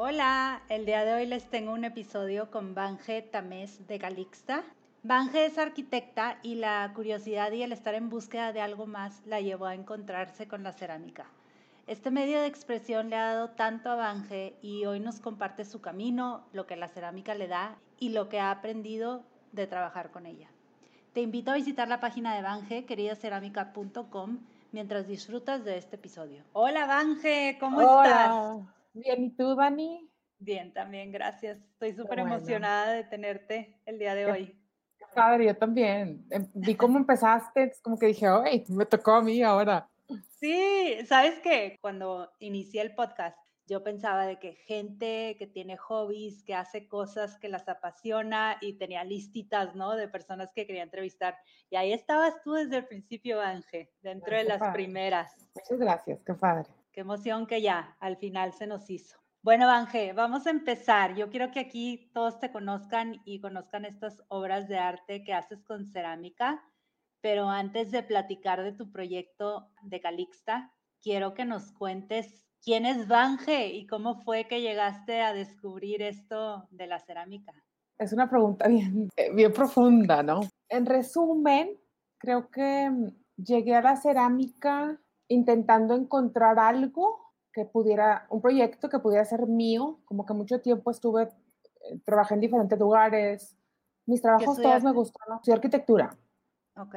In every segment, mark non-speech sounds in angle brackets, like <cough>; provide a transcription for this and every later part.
Hola, el día de hoy les tengo un episodio con Banje Tamés de Calixta. Banje es arquitecta y la curiosidad y el estar en búsqueda de algo más la llevó a encontrarse con la cerámica. Este medio de expresión le ha dado tanto a Banje y hoy nos comparte su camino, lo que la cerámica le da y lo que ha aprendido de trabajar con ella. Te invito a visitar la página de Banje, queridacerámica.com, mientras disfrutas de este episodio. Hola Banje, ¿cómo estás? Bien, ¿y tú, Dani? Bien, también, gracias. Estoy súper emocionada de tenerte el día de hoy. Qué padre, yo también. Em, vi cómo <laughs> empezaste, como que dije, ¡ay! Me tocó a mí ahora. Sí, ¿sabes qué? Cuando inicié el podcast, yo pensaba de que gente que tiene hobbies, que hace cosas que las apasiona y tenía listitas, ¿no? De personas que quería entrevistar. Y ahí estabas tú desde el principio, Ángel, dentro de las primeras. Muchas gracias, qué padre. Emoción que ya al final se nos hizo. Bueno, Ángel, vamos a empezar. Yo quiero que aquí todos te conozcan y conozcan estas obras de arte que haces con cerámica, pero antes de platicar de tu proyecto de Calixta, quiero que nos cuentes quién es Banje y cómo fue que llegaste a descubrir esto de la cerámica. Es una pregunta bien, eh, bien profunda, ¿no? En resumen, creo que llegué a la cerámica intentando encontrar algo que pudiera, un proyecto que pudiera ser mío, como que mucho tiempo estuve, eh, trabajé en diferentes lugares, mis trabajos todos me gustaron, soy arquitectura. Ok.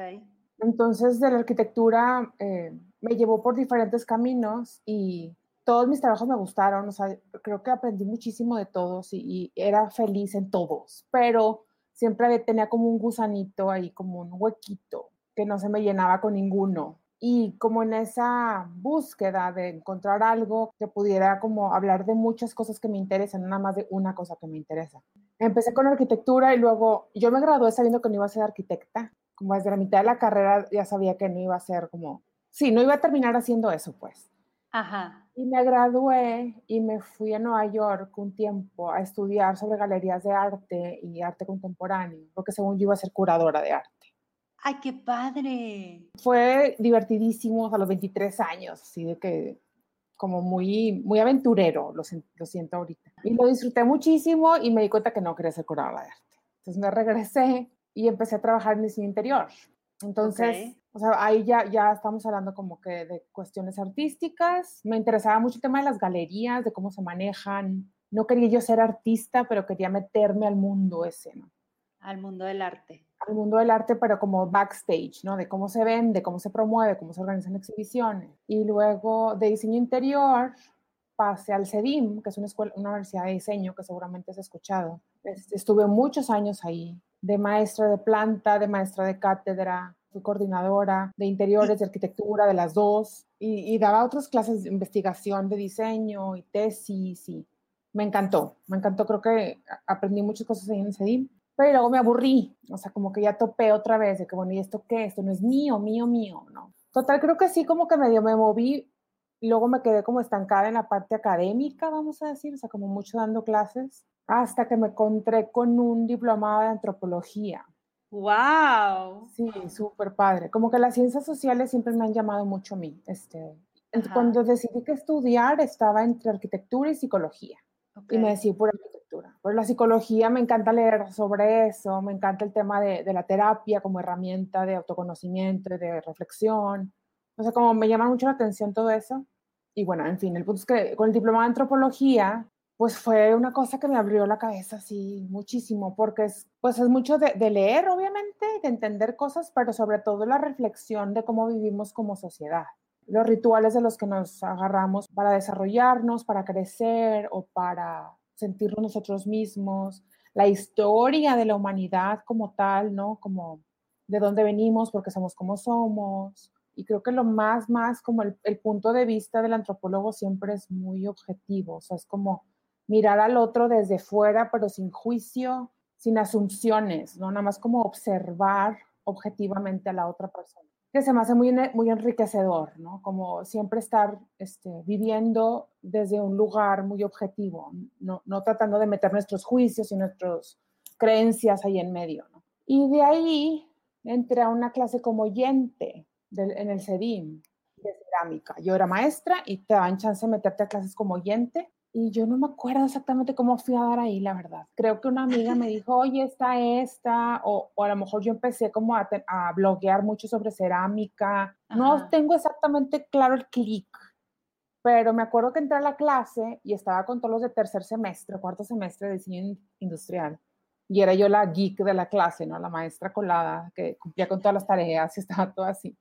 Entonces de la arquitectura eh, me llevó por diferentes caminos y todos mis trabajos me gustaron, o sea, creo que aprendí muchísimo de todos y, y era feliz en todos, pero siempre tenía como un gusanito ahí, como un huequito que no se me llenaba con ninguno y como en esa búsqueda de encontrar algo que pudiera como hablar de muchas cosas que me interesan, nada más de una cosa que me interesa. Empecé con arquitectura y luego yo me gradué sabiendo que no iba a ser arquitecta, como desde la mitad de la carrera ya sabía que no iba a ser como, sí, no iba a terminar haciendo eso pues. Ajá. Y me gradué y me fui a Nueva York un tiempo a estudiar sobre galerías de arte y arte contemporáneo, porque según yo iba a ser curadora de arte. ¡Ay, qué padre! Fue divertidísimo a los 23 años, así de que como muy, muy aventurero, lo, lo, siento ahorita. Y lo disfruté muchísimo y me di cuenta que no quería ser curadora de arte. Entonces me regresé y empecé a trabajar en diseño interior. Entonces, o sea, ahí ya, ya estamos hablando como que de cuestiones artísticas. Me interesaba mucho el tema de las galerías, de cómo se manejan. No quería yo ser artista, pero quería meterme al mundo ese, ¿no? Al mundo del arte al mundo del arte, pero como backstage, ¿no? De cómo se vende, cómo se promueve, cómo se organizan exhibiciones. Y luego de diseño interior pasé al CEDIM, que es una, escuela, una universidad de diseño que seguramente has escuchado. Estuve muchos años ahí, de maestra de planta, de maestra de cátedra, fui coordinadora de interiores, de arquitectura, de las dos, y, y daba otras clases de investigación de diseño y tesis, y me encantó, me encantó, creo que aprendí muchas cosas ahí en el CEDIM pero luego me aburrí, o sea, como que ya topé otra vez de que, bueno, ¿y esto qué? Esto no es mío, mío, mío, ¿no? Total, creo que sí, como que medio me moví, y luego me quedé como estancada en la parte académica, vamos a decir, o sea, como mucho dando clases, hasta que me encontré con un diplomado de antropología. ¡Wow! Sí, súper padre. Como que las ciencias sociales siempre me han llamado mucho a mí. Este, cuando decidí que estudiar, estaba entre arquitectura y psicología. Y me decidí por arquitectura. Por la psicología me encanta leer sobre eso, me encanta el tema de, la terapia como herramienta de autoconocimiento y de reflexión. O sea, como me llama mucho la atención todo eso. Y bueno, en fin, el punto es que con el diploma de antropología, pues fue una cosa que me abrió la cabeza así muchísimo, porque es, pues es mucho de leer, obviamente, de entender cosas, pero sobre todo la reflexión de cómo vivimos como sociedad los rituales de los que nos agarramos para desarrollarnos, para crecer o para sentirnos nosotros mismos, la historia de la humanidad como tal, ¿no? Como de dónde venimos, porque somos como somos. Y creo que lo más, más como el, punto de vista del antropólogo siempre es muy objetivo, o sea, es como mirar al otro desde fuera, pero sin juicio, sin asunciones, ¿no? Nada más como observar objetivamente a la otra persona. Que se me hace muy, muy enriquecedor, ¿no? Como siempre estar este, viviendo desde un lugar muy objetivo, no, no tratando de meter nuestros juicios y nuestras creencias ahí en medio, ¿no? Y de ahí entré a una clase como oyente en el CEDIM de cerámica. Yo era maestra y te daban chance de meterte a clases como oyente y yo no me acuerdo exactamente cómo fui a dar ahí, la verdad. Creo que una amiga me dijo, oye, está esta, o, o a lo mejor yo empecé como a, a bloguear mucho sobre cerámica. No tengo exactamente claro el clic, pero me acuerdo que entré a la clase y estaba con todos los de tercer semestre, cuarto semestre de diseño industrial. Y era yo la geek de la clase, ¿no? La maestra colada que cumplía con todas las tareas y <laughs> estaba todo así.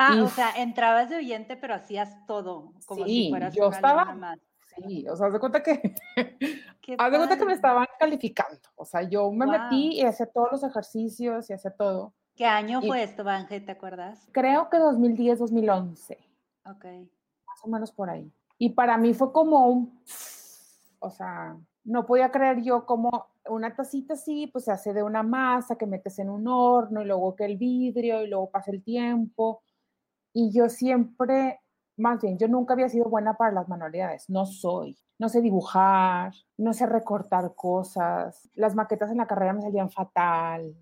Ah, o sea, entrabas de oyente, pero hacías todo, como si fueras yo estaba, más. Sí, o sea, haz de cuenta que, <laughs> haz de cuenta que me estaban calificando. O sea, yo me metí y hice todos los ejercicios y hice todo. ¿Qué año fue esto, Vanje, te acuerdas? Creo que 2010, 2011. Ok. Más o menos por ahí. Y para mí fue como un, <sniffs> o sea, no podía creer yo como una tacita así, pues se hace de una masa que metes en un horno y luego que el vidrio y luego pasa el tiempo. Y yo siempre más bien, yo nunca había sido buena para las manualidades, no soy. No sé dibujar, no sé recortar cosas, las maquetas en la carrera me salían fatal.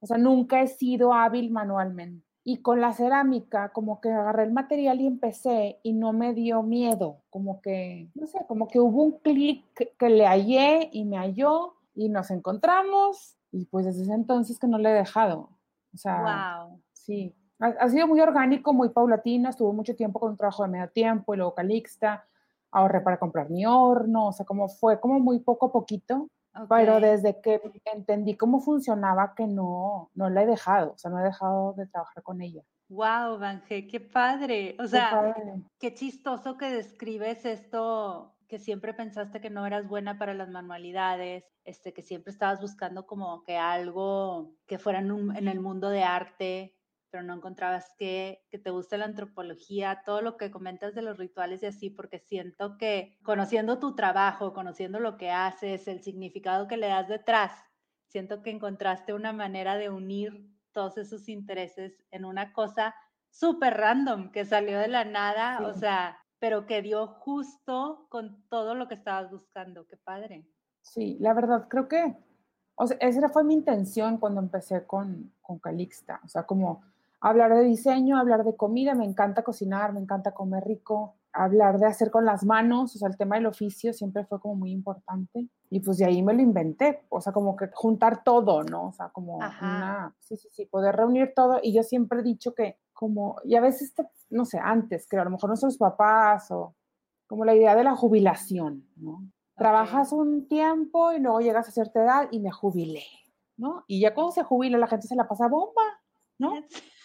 O sea, nunca he sido hábil manualmente. Y con la cerámica, como que agarré el material y empecé y no me dio miedo, como que, no sé, como que hubo un clic que le hallé y me halló y nos encontramos y pues desde ese entonces que no le he dejado. O sea, wow. sí, ha, sido muy orgánico, muy paulatino, estuvo mucho tiempo con un trabajo de medio tiempo y luego Calixta, ahorré para comprar mi horno, o sea, como fue como muy poco a poquito, pero desde que entendí cómo funcionaba que no, no la he dejado, o sea, no he dejado de trabajar con ella. Wow, Vanje, qué padre. O sea, qué, chistoso que describes esto, que siempre pensaste que no eras buena para las manualidades, este, que siempre estabas buscando como que algo que fuera en el mundo de arte, pero no encontrabas que, que, te guste la antropología, todo lo que comentas de los rituales y así, porque siento que conociendo tu trabajo, conociendo lo que haces, el significado que le das detrás, siento que encontraste una manera de unir todos esos intereses en una cosa súper random que salió de la nada, o sea, pero que dio justo con todo lo que estabas buscando. Qué padre. Sí, la verdad, creo que, o sea, esa fue mi intención cuando empecé con, con Calixta, o sea, como hablar de diseño, hablar de comida, me encanta cocinar, me encanta comer rico, hablar de hacer con las manos, o sea, el tema del oficio siempre fue como muy importante. Y pues de ahí me lo inventé, o sea, como que juntar todo, ¿no? O sea, como una, sí, sí, sí, poder reunir todo. Y yo siempre he dicho que como, y a veces, no sé, antes, creo, a lo mejor nuestros papás o como la idea de la jubilación, ¿no? Trabajas un tiempo y luego llegas a cierta edad y me jubilé, ¿no? Y ya cuando se jubila la gente se la pasa bomba, ¿no? <laughs>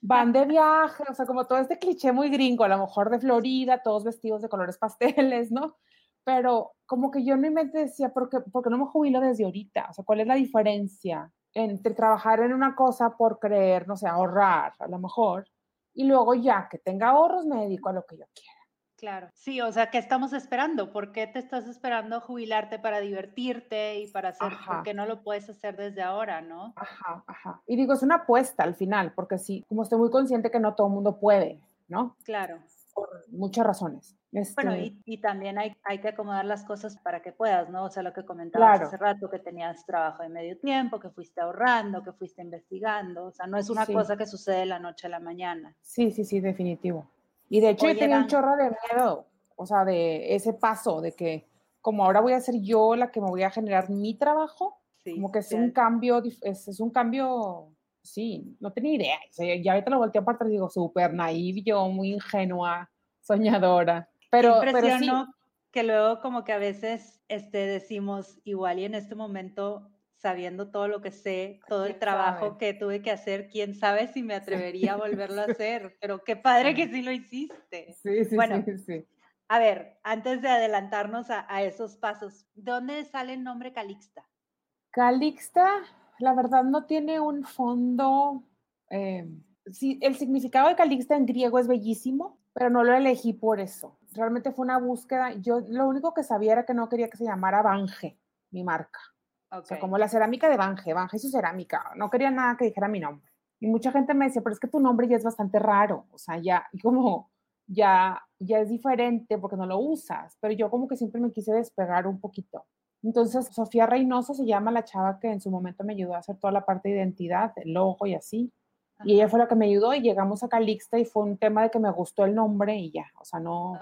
van de viaje, o sea, como todo este cliché muy gringo, a lo mejor de Florida, todos vestidos de colores pasteles, ¿no? Pero como que yo en mi mente decía, ¿por qué, no me jubilo desde ahorita? O sea, ¿cuál es la diferencia entre trabajar en una cosa por creer, no sé, ahorrar a lo mejor, y luego ya que tenga ahorros me dedico a lo que yo quiera? Claro, sí, o sea, ¿qué estamos esperando? ¿Por qué te estás esperando jubilarte para divertirte y para hacer, por qué no lo puedes hacer desde ahora, no? Ajá, ajá. Y digo, es una apuesta al final, porque sí, como estoy muy consciente que no todo el mundo puede, ¿no? Claro. Por muchas razones. Bueno, este y, también hay, hay que acomodar las cosas para que puedas, ¿no? O sea, lo que comentabas hace rato, que tenías trabajo de medio tiempo, que fuiste ahorrando, que fuiste investigando, o sea, no es una cosa que sucede de la noche a la mañana. Sí, sí, sí, definitivo. Y de hecho yo tenía un chorro de miedo, o sea, de ese paso, de que como ahora voy a ser yo la que me voy a generar mi trabajo, como que es un cambio, es, es, un cambio, sí, no tenía idea. O sea, ya ahorita lo volteo aparte y digo, súper naive, yo muy ingenua, soñadora. Pero, pero sí. que luego como que a veces este, decimos, igual y en este momento sabiendo todo lo que sé, todo el trabajo que tuve que hacer, quién sabe si me atrevería a volverlo a <laughs> hacer, pero qué padre que sí lo hiciste. Sí, sí, bueno, sí, A ver, antes de adelantarnos a, esos pasos, ¿dónde sale el nombre Calixta? Calixta, la verdad no tiene un fondo. Eh, sí, el significado de Calixta en griego es bellísimo, pero no lo elegí por eso. Realmente fue una búsqueda. Yo lo único que sabía era que no quería que se llamara Bange, mi marca. O sea, como la cerámica de Banje, Banje su cerámica. No quería nada que dijera mi nombre. Y mucha gente me decía, pero es que tu nombre ya es bastante raro. O sea, ya, como, ya, ya es diferente porque no lo usas. Pero yo como que siempre me quise despegar un poquito. Entonces, Sofía Reynoso se llama la chava que en su momento me ayudó a hacer toda la parte de identidad, el logo y así. Y ella fue la que me ayudó y llegamos a Calixta y fue un tema de que me gustó el nombre y ya, o sea, no.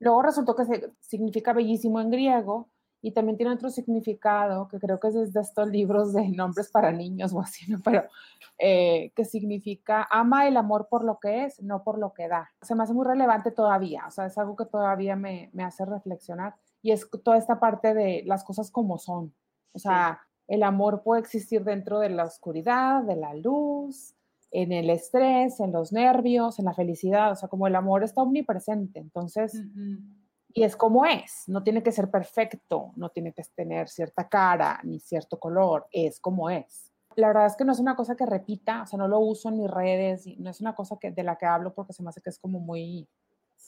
Luego resultó que significa bellísimo en griego y también tiene otro significado que creo que es de estos libros de nombres para niños o así, ¿no? Pero eh, que significa ama el amor por lo que es, no por lo que da. Se me hace muy relevante todavía, o sea, es algo que todavía me, me hace reflexionar y es toda esta parte de las cosas como son. O sea, el amor puede existir dentro de la oscuridad, de la luz, en el estrés, en los nervios, en la felicidad, o sea, como el amor está omnipresente, entonces, y es como es, no tiene que ser perfecto, no tiene que tener cierta cara ni cierto color, es como es. La verdad es que no es una cosa que repita, o sea, no lo uso en mis redes, no es una cosa que, de la que hablo porque se me hace que es como muy,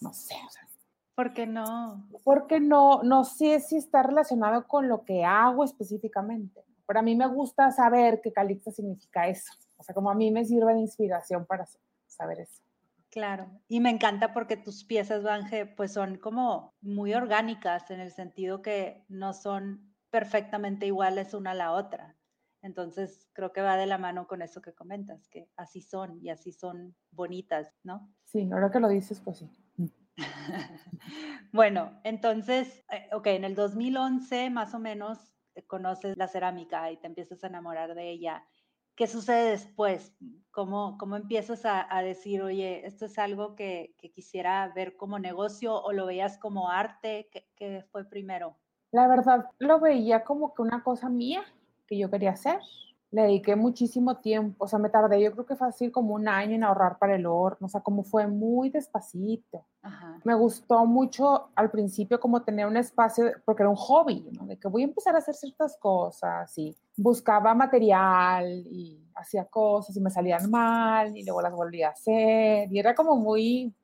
no sé, o sea. ¿Por qué no? Porque no, no sé si está relacionado con lo que hago específicamente. Pero a mí me gusta saber que Calixta significa eso. O sea, como a mí me sirve de inspiración para saber eso. Claro, y me encanta porque tus piezas, Banje, pues son como muy orgánicas en el sentido que no son perfectamente iguales una a la otra. Entonces, creo que va de la mano con eso que comentas, que así son y así son bonitas, ¿no? Sí, ahora que lo dices, pues sí. <laughs> bueno, entonces, eh, ok, en el 2011 más o menos eh, conoces la cerámica y te empiezas a enamorar de ella. ¿Qué sucede después? ¿Cómo, cómo empiezas a, decir, oye, esto es algo que, quisiera ver como negocio o lo veías como arte? ¿Qué, fue primero? La verdad, lo veía como que una cosa mía que yo quería hacer. Le dediqué muchísimo tiempo, o sea, me tardé, yo creo que fue así como un año en ahorrar para el horno, o sea, como fue muy despacito. Me gustó mucho al principio como tener un espacio, porque era un hobby, ¿no? De que voy a empezar a hacer ciertas cosas y buscaba material y hacía cosas y me salían mal y luego las volvía a hacer y era como muy,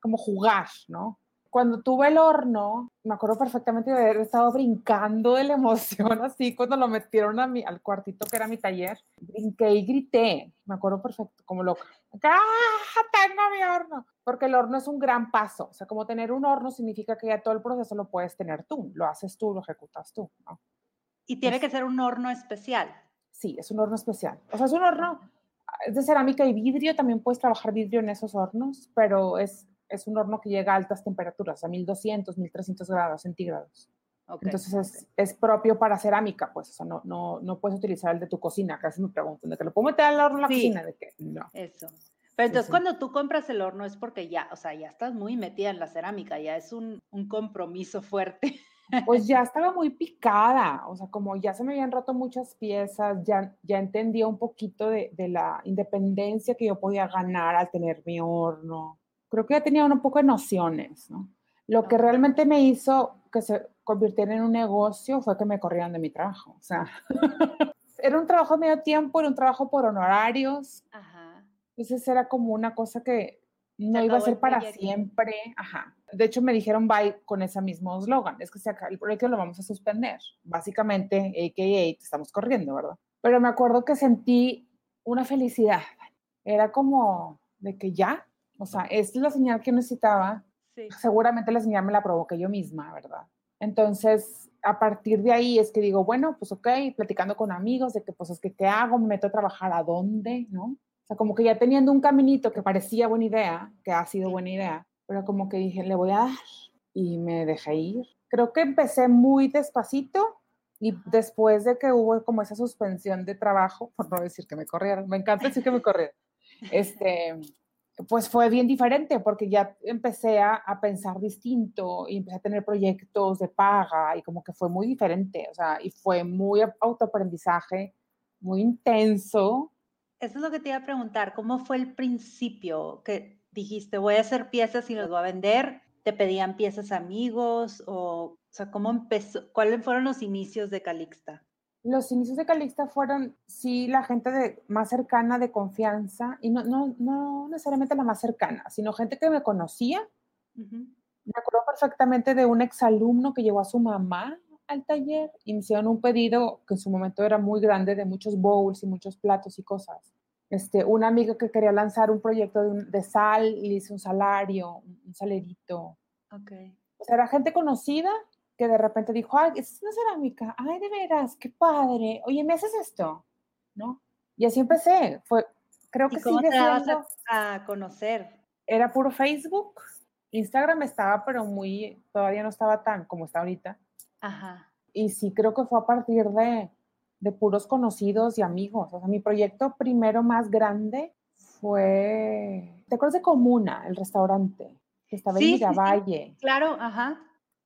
como jugar, ¿no? Cuando tuve el horno, me acuerdo perfectamente de haber estado brincando de la emoción <laughs> así cuando lo metieron a mi, al cuartito que era mi taller. Brinqué y grité, me acuerdo perfecto, como loca. ¡Ah, tengo mi horno! Porque el horno es un gran paso. O sea, como tener un horno significa que ya todo el proceso lo puedes tener tú, lo haces tú, lo ejecutas tú, ¿no? Y tiene que ser un horno especial. Sí, es un horno especial. O sea, es un horno, es de cerámica y vidrio, también puedes trabajar vidrio en esos hornos, pero es, es un horno que llega a altas temperaturas, a 1200, 1300 grados centígrados. Entonces es, es, propio para cerámica, pues, o sea, no, no, no puedes utilizar el de tu cocina, casi me preguntan, ¿de que lo puedo meter al horno en la cocina? De que no. Eso. Pero entonces cuando tú compras el horno es porque ya, o sea, ya estás muy metida en la cerámica, ya es un, un compromiso fuerte. <laughs> Pues ya estaba muy picada, o sea, como ya se me habían roto muchas piezas, ya, ya entendía un poquito de, de la independencia que yo podía ganar al tener mi horno. Creo que ya tenía un poco de nociones, ¿no? Lo que realmente me hizo que se convirtiera en un negocio fue que me corrieron de mi trabajo, o sea, <laughs> era un trabajo medio tiempo, era un trabajo por honorarios. Ajá. Entonces era como una cosa que no iba a ser para siempre. Ajá. De hecho, me dijeron bye con ese mismo eslogan. Es que se acaba el proyecto lo vamos a suspender. Básicamente, AKA, te estamos corriendo, ¿verdad? Pero me acuerdo que sentí una felicidad. Era como de que ya, o sea, es la señal que necesitaba. Seguramente la señal me la provoqué yo misma, ¿verdad? Entonces, a partir de ahí es que digo, bueno, pues ok, platicando con amigos de que, pues es que, ¿qué hago? ¿Me meto a trabajar a dónde? ¿No? Sea, como que ya teniendo un caminito que parecía buena idea, que ha sido buena idea, pero como que dije, le voy a dar y me dejé ir. Creo que empecé muy despacito y después de que hubo como esa suspensión de trabajo, por no decir que me corrieron, me encanta decir que me corrieron, este, pues fue bien diferente porque ya empecé a, a, pensar distinto y empecé a tener proyectos de paga y como que fue muy diferente, o sea, y fue muy autoaprendizaje, muy intenso eso es lo que te iba a preguntar. ¿Cómo fue el principio que dijiste, voy a hacer piezas y las voy a vender? ¿Te pedían piezas amigos? O, o sea, ¿cómo empezó? ¿Cuáles fueron los inicios de Calixta? Los inicios de Calixta fueron, sí, la gente de, más cercana, de confianza, y no, no, no necesariamente la más cercana, sino gente que me conocía. Me acuerdo perfectamente de un exalumno que llevó a su mamá al taller y me hicieron un pedido que en su momento era muy grande de muchos bowls y muchos platos y cosas. Este, una amiga que quería lanzar un proyecto de, sal y le hice un salario, un, salerito. Okay. O sea, era gente conocida que de repente dijo, ay, es una cerámica, ay, de veras, qué padre, oye, ¿me haces esto? ¿No? Y así empecé, fue, creo que ¿Y cómo te a, conocer? Era puro Facebook, Instagram estaba, pero muy, todavía no estaba tan como está ahorita. Ajá. Y sí creo que fue a partir de, de puros conocidos y amigos. O sea, mi proyecto primero más grande fue, ¿te acuerdas de Comuna, el restaurante? Que estaba en Miravalle. Claro, ajá.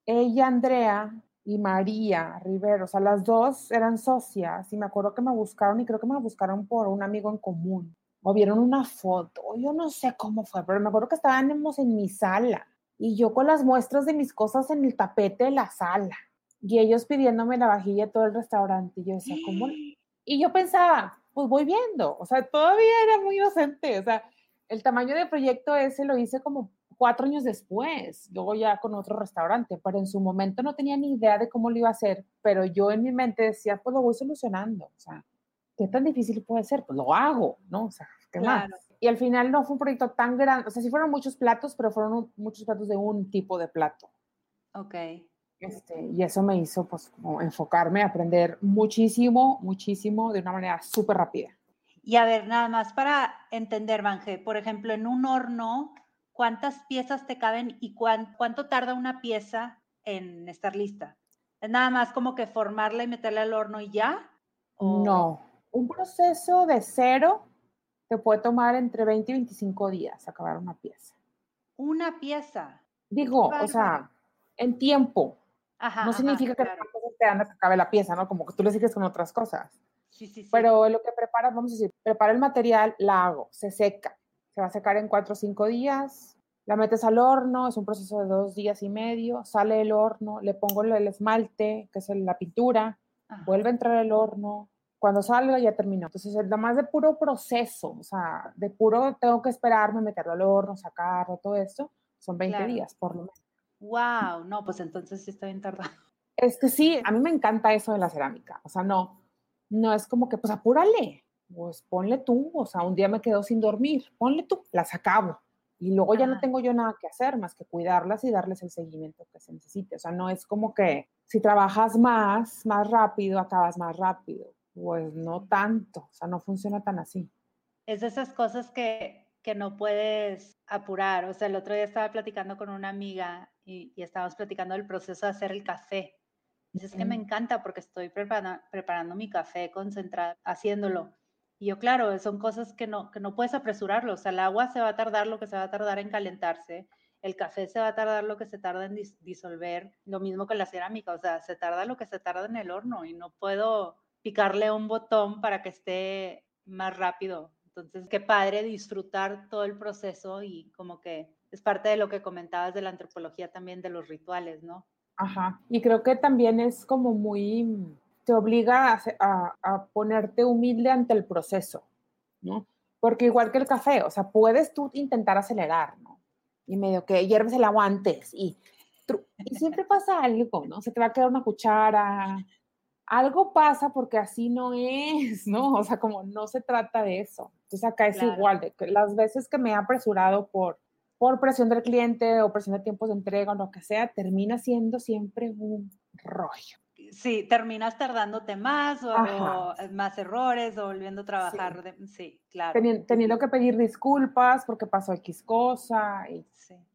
Ella, Andrea y María Rivero, o sea, las dos eran socias y me acuerdo que me buscaron y creo que me buscaron por un amigo en común. O vieron una foto, yo no sé cómo fue, pero me acuerdo que estábamos en mi sala y yo con las muestras de mis cosas en el tapete de la sala y ellos pidiéndome la vajilla todo el restaurante. Y yo decía, ¿cómo? <gasps> Y yo pensaba, pues voy viendo, o sea, todavía era muy inocente, o sea, el tamaño del proyecto ese lo hice como cuatro años después, luego ya con otro restaurante, pero en su momento no tenía ni idea de cómo lo iba a hacer, pero yo en mi mente decía, pues lo voy solucionando, o sea, ¿qué tan difícil puede ser? Pues lo hago, ¿no? O sea, ¿qué más? Y al final no fue un proyecto tan grande, o sea, sí fueron muchos platos, pero fueron muchos platos de un tipo de plato. Ok. Este, y eso me hizo pues como enfocarme, aprender muchísimo, muchísimo de una manera súper rápida. Y a ver, nada más para entender, Manje, por ejemplo, en un horno, ¿cuántas piezas te caben y cuánto tarda una pieza en estar lista? ¿Es nada más como que formarla y meterla al horno y ya? No, un proceso de cero te puede tomar entre 20 y 25 días acabar una pieza. Una pieza. Digo, o sea, en tiempo, no significa que cosas te dan a que acabe la pieza, ¿no? Como que tú le sigues con otras cosas. Sí, sí, sí. Pero lo que preparas, vamos a decir, prepara el material, la hago, se seca. Se va a secar en cuatro o cinco días. La metes al horno, es un proceso de dos días y medio. Sale el horno, le pongo el esmalte, que es la pintura. Vuelve a entrar el horno. Cuando salga ya terminó. Entonces, es más de puro proceso, o sea, de puro tengo que esperarme, meterlo al horno, sacarlo, todo esto. Son 20 días, por lo menos. Wow, no, pues entonces sí está bien tardado. Es que sí, a mí me encanta eso de la cerámica. O sea, no, no es como que, pues apúrale, pues ponle tú. O sea, un día me quedo sin dormir, ponle tú, las acabo. Y luego ya no tengo yo nada que hacer más que cuidarlas y darles el seguimiento que se necesite. O sea, no es como que si trabajas más, más rápido, acabas más rápido. Pues no tanto, o sea, no funciona tan así. Es de esas cosas que que no puedes apurar. O sea, el otro día estaba platicando con una amiga y, estábamos platicando del proceso de hacer el café. Dices es que me encanta porque estoy preparando mi café concentrada, haciéndolo. Y yo, claro, son cosas que no, que no puedes apresurarlo. O sea, el agua se va a tardar lo que se va a tardar en calentarse. El café se va a tardar lo que se tarda en disolver. Lo mismo que la cerámica. O sea, se tarda lo que se tarda en el horno y no puedo picarle un botón para que esté más rápido. Entonces, qué padre disfrutar todo el proceso y como que es parte de lo que comentabas de la antropología también de los rituales, ¿no? Ajá, y creo que también es como muy, te obliga a, ponerte humilde ante el proceso, ¿no? Porque igual que el café, o sea, puedes tú intentar acelerar, ¿no? Y medio que hierves el agua antes y, y siempre <laughs> pasa algo, ¿no? Se te va a quedar una cuchara, algo pasa porque así no es, ¿no? O sea, como no se trata de eso. Entonces acá es igual, de las veces que me he apresurado por, por presión del cliente o presión de tiempos de entrega o lo que sea, termina siendo siempre un rollo. Sí, terminas tardándote más o, más errores o volviendo a trabajar. Sí, claro. teniendo que pedir disculpas porque pasó X cosa. Y,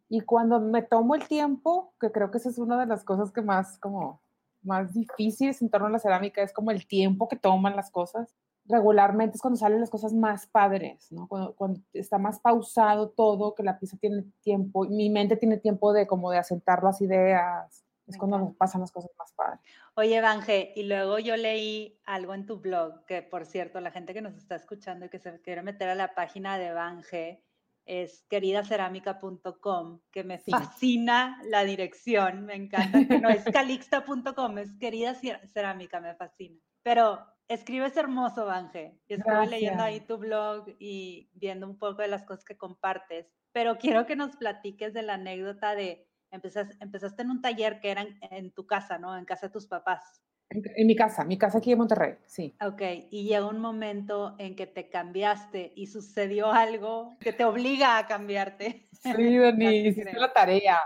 y cuando me tomo el tiempo, que creo que esa es una de las cosas que más como más difíciles en torno a la cerámica es como el tiempo que toman las cosas. Regularmente es cuando salen las cosas más padres, ¿no? Cuando, está más pausado todo, que la pieza tiene tiempo, mi mente tiene tiempo de como de asentar las ideas, es cuando pasan las cosas más padres. Oye, Evanje, y luego yo leí algo en tu blog, que por cierto, la gente que nos está escuchando y que se quiere meter a la página de Evanje, es queridacerámica.com, que me fascina la dirección, me encanta, que no es calixta.com, es querida cerámica, me fascina. Pero escribes hermoso, Vanje, y estuve leyendo ahí tu blog y viendo un poco de las cosas que compartes, pero quiero que nos platiques de la anécdota de Empezaste, empezaste en un taller que era en, tu casa, ¿no? En casa de tus papás. En, mi casa, mi casa aquí en Monterrey, sí. Ok, y llegó un momento en que te cambiaste y sucedió algo que te obliga a cambiarte. Sí, Dani, <laughs> hiciste la tarea.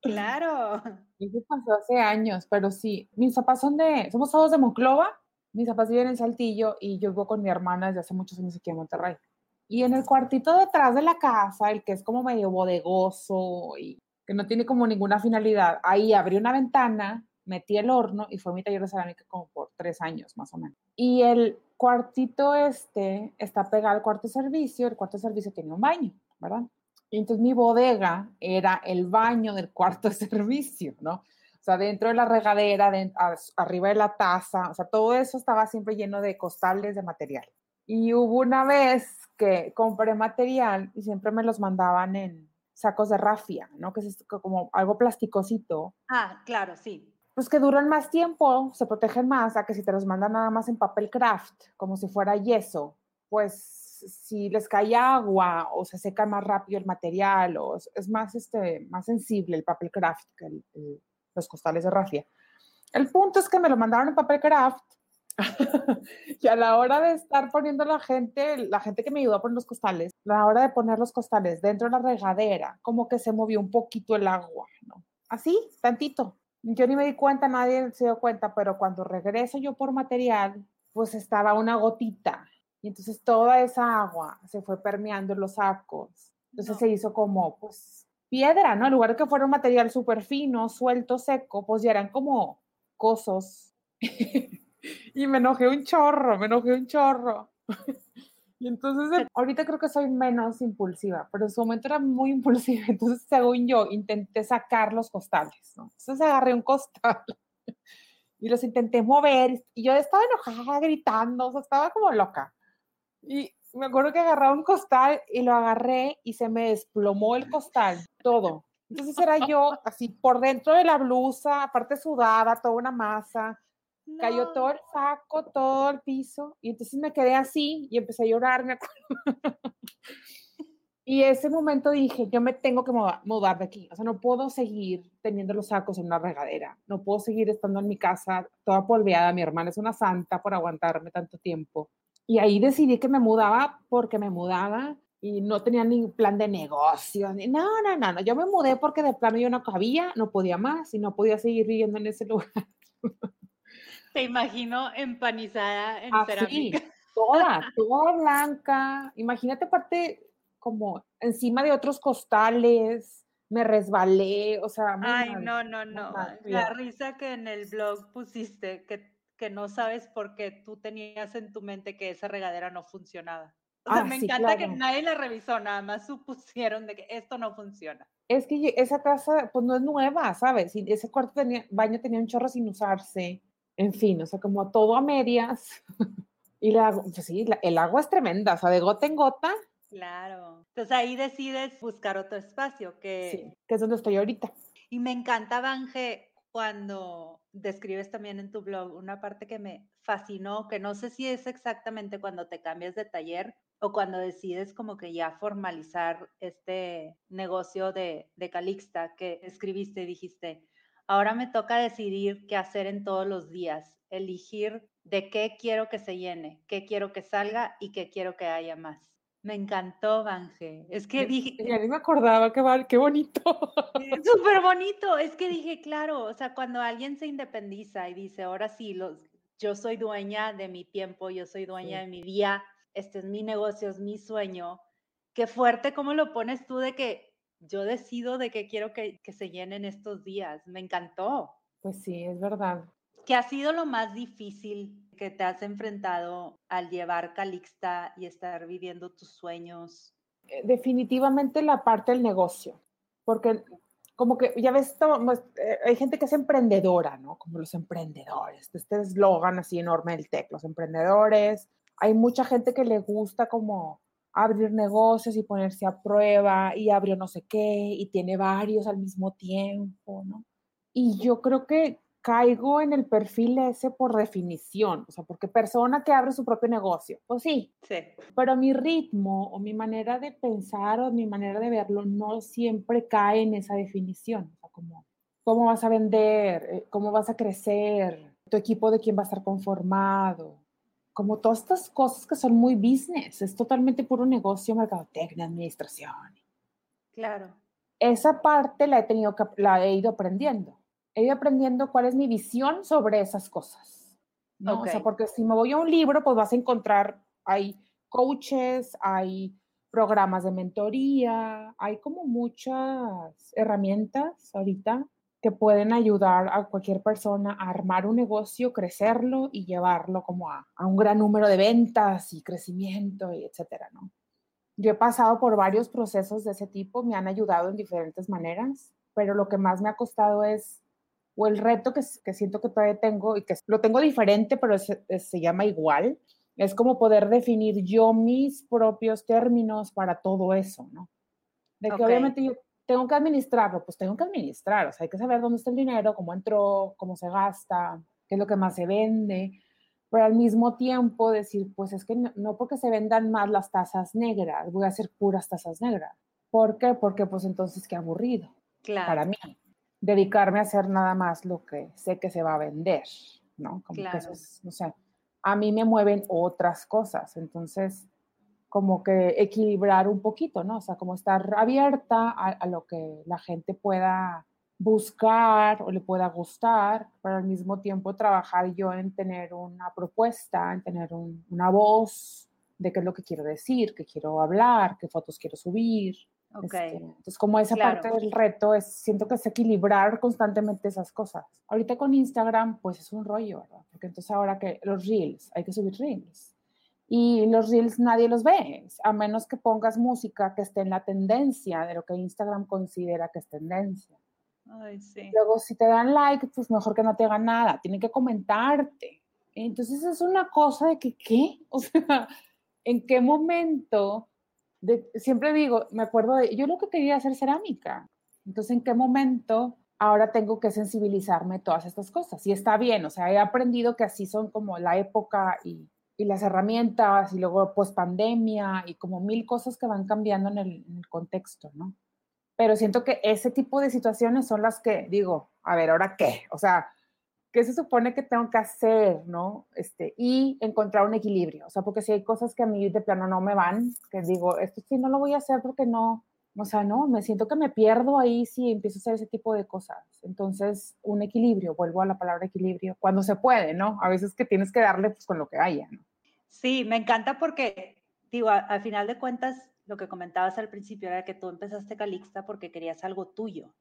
Claro. Eso pasó hace años, pero sí. Mis papás son de, somos todos de Monclova, mis papás viven en Saltillo y yo vivo con mi hermana desde hace muchos años aquí en Monterrey. Y en el cuartito detrás de la casa, el que es como medio bodegoso y que no tiene como ninguna finalidad, ahí abrí una ventana, metí el horno y fue mi taller de cerámica como por tres años más o menos. Y el cuartito este está pegado al cuarto de servicio, el cuarto de servicio tenía un baño, ¿verdad? Y entonces mi bodega era el baño del cuarto de <laughs> servicio, ¿no? O sea, dentro de la regadera, arriba de la taza, o sea, todo eso estaba siempre lleno de costales de material. Y hubo una vez que compré material y siempre me los mandaban en sacos de rafia, ¿no? Que es como algo plasticosito. Ah, claro, sí. Pues que duran más tiempo, se protegen más a que si te los mandan nada más en papel craft, como si fuera yeso, pues si les cae agua o se seca más rápido el material o es, más, este, más sensible el papel craft que los costales de rafia. El punto es que me lo mandaron en papel craft <laughs> y a la hora de estar poniendo la gente, la gente que me ayudó a poner los costales, a la hora de poner los costales dentro de la regadera, como que se movió un poquito el agua, ¿no? Así, tantito. Yo ni me di cuenta, nadie se dio cuenta, pero cuando regreso yo por material, pues estaba una gotita y entonces toda esa agua se fue permeando en los sacos. Entonces se hizo como, pues, piedra, ¿no? En lugar de que fuera un material súper fino, suelto, seco, pues ya eran como cosos. <laughs> y me enojé un chorro, me enojé un chorro. <laughs> y entonces, ahorita creo que soy menos impulsiva, pero en su momento era muy impulsiva. <laughs> Entonces, según yo, intenté sacar los costales, ¿no? Entonces agarré un costal y los intenté mover y yo estaba enojada, gritando, o sea, estaba como loca. Y me acuerdo que agarraba un costal y lo agarré y se me desplomó el costal, todo. Entonces era yo así por dentro de la blusa, aparte sudada, toda una masa. Cayó todo el saco, todo el piso. Y entonces me quedé así y empecé a llorar, me acuerdo. y ese momento dije, yo me tengo que mudar de aquí. O sea, no puedo seguir teniendo los sacos en una regadera. No puedo seguir estando en mi casa toda polveada. Mi hermana es una santa por aguantarme tanto tiempo. Y ahí decidí que me mudaba porque me mudaba y no tenía ni plan de negocio. Ni, no, no, no, no. Yo me mudé porque de plano yo no cabía, no podía más y no podía seguir viviendo en ese lugar. <laughs> Te imagino empanizada en Así, cerámica. <laughs> Toda, toda blanca. Imagínate parte como encima de otros costales, me resbalé, o sea. Ay, no, no, no. La risa que en el blog pusiste, que que no sabes por qué tú tenías en tu mente que esa regadera no funcionaba. O sea, ah, me encanta que nadie la revisó, nada más supusieron de que esto no funciona. Es que esa casa, pues no es nueva, ¿sabes? Ese cuarto tenía, baño tenía un chorro sin usarse. En fin, o sea, como todo a medias. <laughs> y la, pues sí, el agua es tremenda, o sea, de gota en gota. Claro. Entonces ahí decides buscar otro espacio que... Sí, que es donde estoy ahorita. Y me encanta, Banje, cuando describes también en tu blog una parte que me fascinó, que no sé si es exactamente cuando te cambias de taller o cuando decides como que ya formalizar este negocio de, de Calixta que escribiste y dijiste, ahora me toca decidir qué hacer en todos los días, elegir de qué quiero que se llene, qué quiero que salga y qué quiero que haya más. Me encantó, Banje. Es que dije. Ya ni me acordaba, qué, qué bonito. Súper bonito. Es que dije, claro, o sea, cuando alguien se independiza y dice, ahora sí, los, yo soy dueña de mi tiempo, yo soy dueña de mi día, este es mi negocio, es mi sueño. Qué fuerte cómo lo pones tú de que yo decido de qué quiero que, que se llenen estos días. Me encantó. Pues sí, es verdad. ¿Qué ha sido lo más difícil que te has enfrentado al llevar Calixta y estar viviendo tus sueños? Eh, definitivamente la parte del negocio, porque como que ya ves, eh, hay gente que es emprendedora, ¿no? Como los emprendedores, este eslogan así enorme del TEC, los emprendedores. Hay mucha gente que le gusta como abrir negocios y ponerse a prueba y abrió no sé qué y tiene varios al mismo tiempo, ¿no? Y yo creo que caigo en el perfil ese por definición, o sea, porque persona que abre su propio negocio, pues sí, sí. pero mi ritmo o mi manera de pensar o mi manera de verlo no siempre cae en esa definición. como cómo vas a vender, eh, cómo vas a crecer, tu equipo de quién va a estar conformado, como todas estas cosas que son muy business, es totalmente puro negocio, mercadotecnia, administración. Claro. Esa parte la he tenido la he ido aprendiendo. He ido aprendiendo cuál es mi visión sobre esas cosas. ¿no? O sea, porque si me voy a un libro, pues vas a encontrar, hay coaches, hay programas de mentoría, hay como muchas herramientas ahorita que pueden ayudar a cualquier persona a armar un negocio, crecerlo y llevarlo como a, un gran número de ventas y crecimiento y etcétera, ¿no? Yo he pasado por varios procesos de ese tipo, me han ayudado en diferentes maneras, pero lo que más me ha costado es, o el reto que, que siento que todavía tengo y que lo tengo diferente, pero se, se llama igual, es como poder definir yo mis propios términos para todo eso, ¿no? De que obviamente yo tengo que administrarlo, pues tengo que administrar, o sea, hay que saber dónde está el dinero, cómo entró, cómo se gasta, qué es lo que más se vende, pero al mismo tiempo decir, pues es que no, porque se vendan más las tazas negras, voy a hacer puras tazas negras. ¿Por qué? Porque pues entonces qué aburrido claro. para mí. Dedicarme a hacer nada más lo que sé que se va a vender, ¿no? Como que eso es, o sea, a mí me mueven otras cosas, entonces como que equilibrar un poquito, ¿no? O sea, como estar abierta a, lo que la gente pueda buscar o le pueda gustar, pero al mismo tiempo trabajar yo en tener una propuesta, en tener una voz de qué es lo que quiero decir, qué quiero hablar, qué fotos quiero subir. Okay. Este, entonces, como esa parte del reto es, siento que es equilibrar constantemente esas cosas. Ahorita con Instagram, pues es un rollo, ¿verdad? Porque entonces ahora que los reels, hay que subir reels y los reels nadie los ve, a menos que pongas música que esté en la tendencia de lo que Instagram considera que es tendencia. Ay, sí. Luego, si te dan like, pues mejor que no te hagan nada, tienen que comentarte. Entonces es una cosa de que, ¿qué? <laughs> O sea, ¿en qué momento? De, siempre digo, me acuerdo de, yo lo que quería hacer cerámica. Entonces, ¿en qué momento ahora tengo que sensibilizarme todas estas cosas? Y está bien, o sea, he aprendido que así son como la época y y las herramientas y luego post pandemia y como mil cosas que van cambiando en el, contexto, ¿no? Pero siento que ese tipo de situaciones son las que digo, a ver, ¿ahora qué? O sea, ¿qué se supone que tengo que hacer, no? Este, y encontrar un equilibrio, o sea, porque si hay cosas que a mí de plano no me van, que digo, esto sí no lo voy a hacer porque no, o sea, no, me siento que me pierdo ahí si empiezo a hacer ese tipo de cosas. Entonces, un equilibrio, vuelvo a la palabra equilibrio, cuando se puede, ¿no? A veces que tienes que darle pues con lo que haya, ¿no? Sí, me encanta porque, digo, al final de cuentas, lo que comentabas al principio era que tú empezaste Calixta porque querías algo tuyo.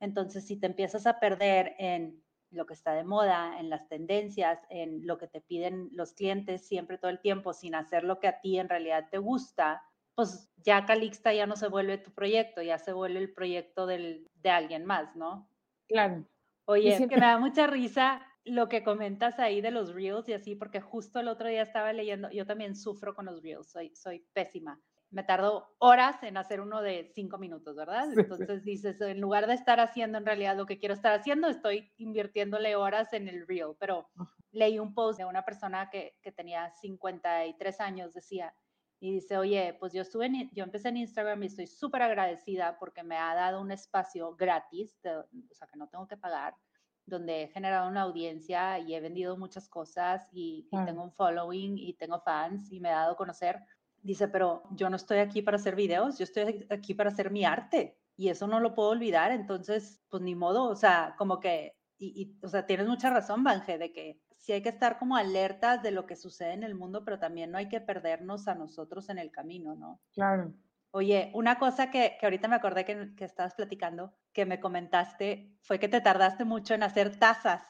Entonces, si te empiezas a perder en lo que está de moda, en las tendencias, en lo que te piden los clientes siempre todo el tiempo, sin hacer lo que a ti en realidad te gusta, pues ya Calixta ya no se vuelve tu proyecto, ya se vuelve el proyecto del, de alguien más, ¿no? Claro. Oye, que me da mucha risa lo que comentas ahí de los reels y así, porque justo el otro día estaba leyendo, yo también sufro con los reels, soy, soy pésima. Me tardo horas en hacer uno de cinco minutos, ¿verdad? Entonces dices, en lugar de estar haciendo en realidad lo que quiero estar haciendo, estoy invirtiéndole horas en el reel. Pero leí un post de una persona que, que tenía 53 años, decía, y dice, oye, pues yo, estuve yo empecé en Instagram y estoy súper agradecida porque me ha dado un espacio gratis, o sea, que no tengo que pagar, donde he generado una audiencia y he vendido muchas cosas y, tengo un following y tengo fans y me he dado a conocer. Dice, pero yo no estoy aquí para hacer videos, yo estoy aquí para hacer mi arte y eso no lo puedo olvidar, entonces, pues ni modo, o sea, como que, y, o sea, tienes mucha razón, Banje, de que sí hay que estar como alertas de lo que sucede en el mundo, pero también no hay que perdernos a nosotros en el camino, ¿no? Claro. Oye, una cosa que, que ahorita me acordé que, que, estabas platicando, que me comentaste, fue que te tardaste mucho en hacer tazas.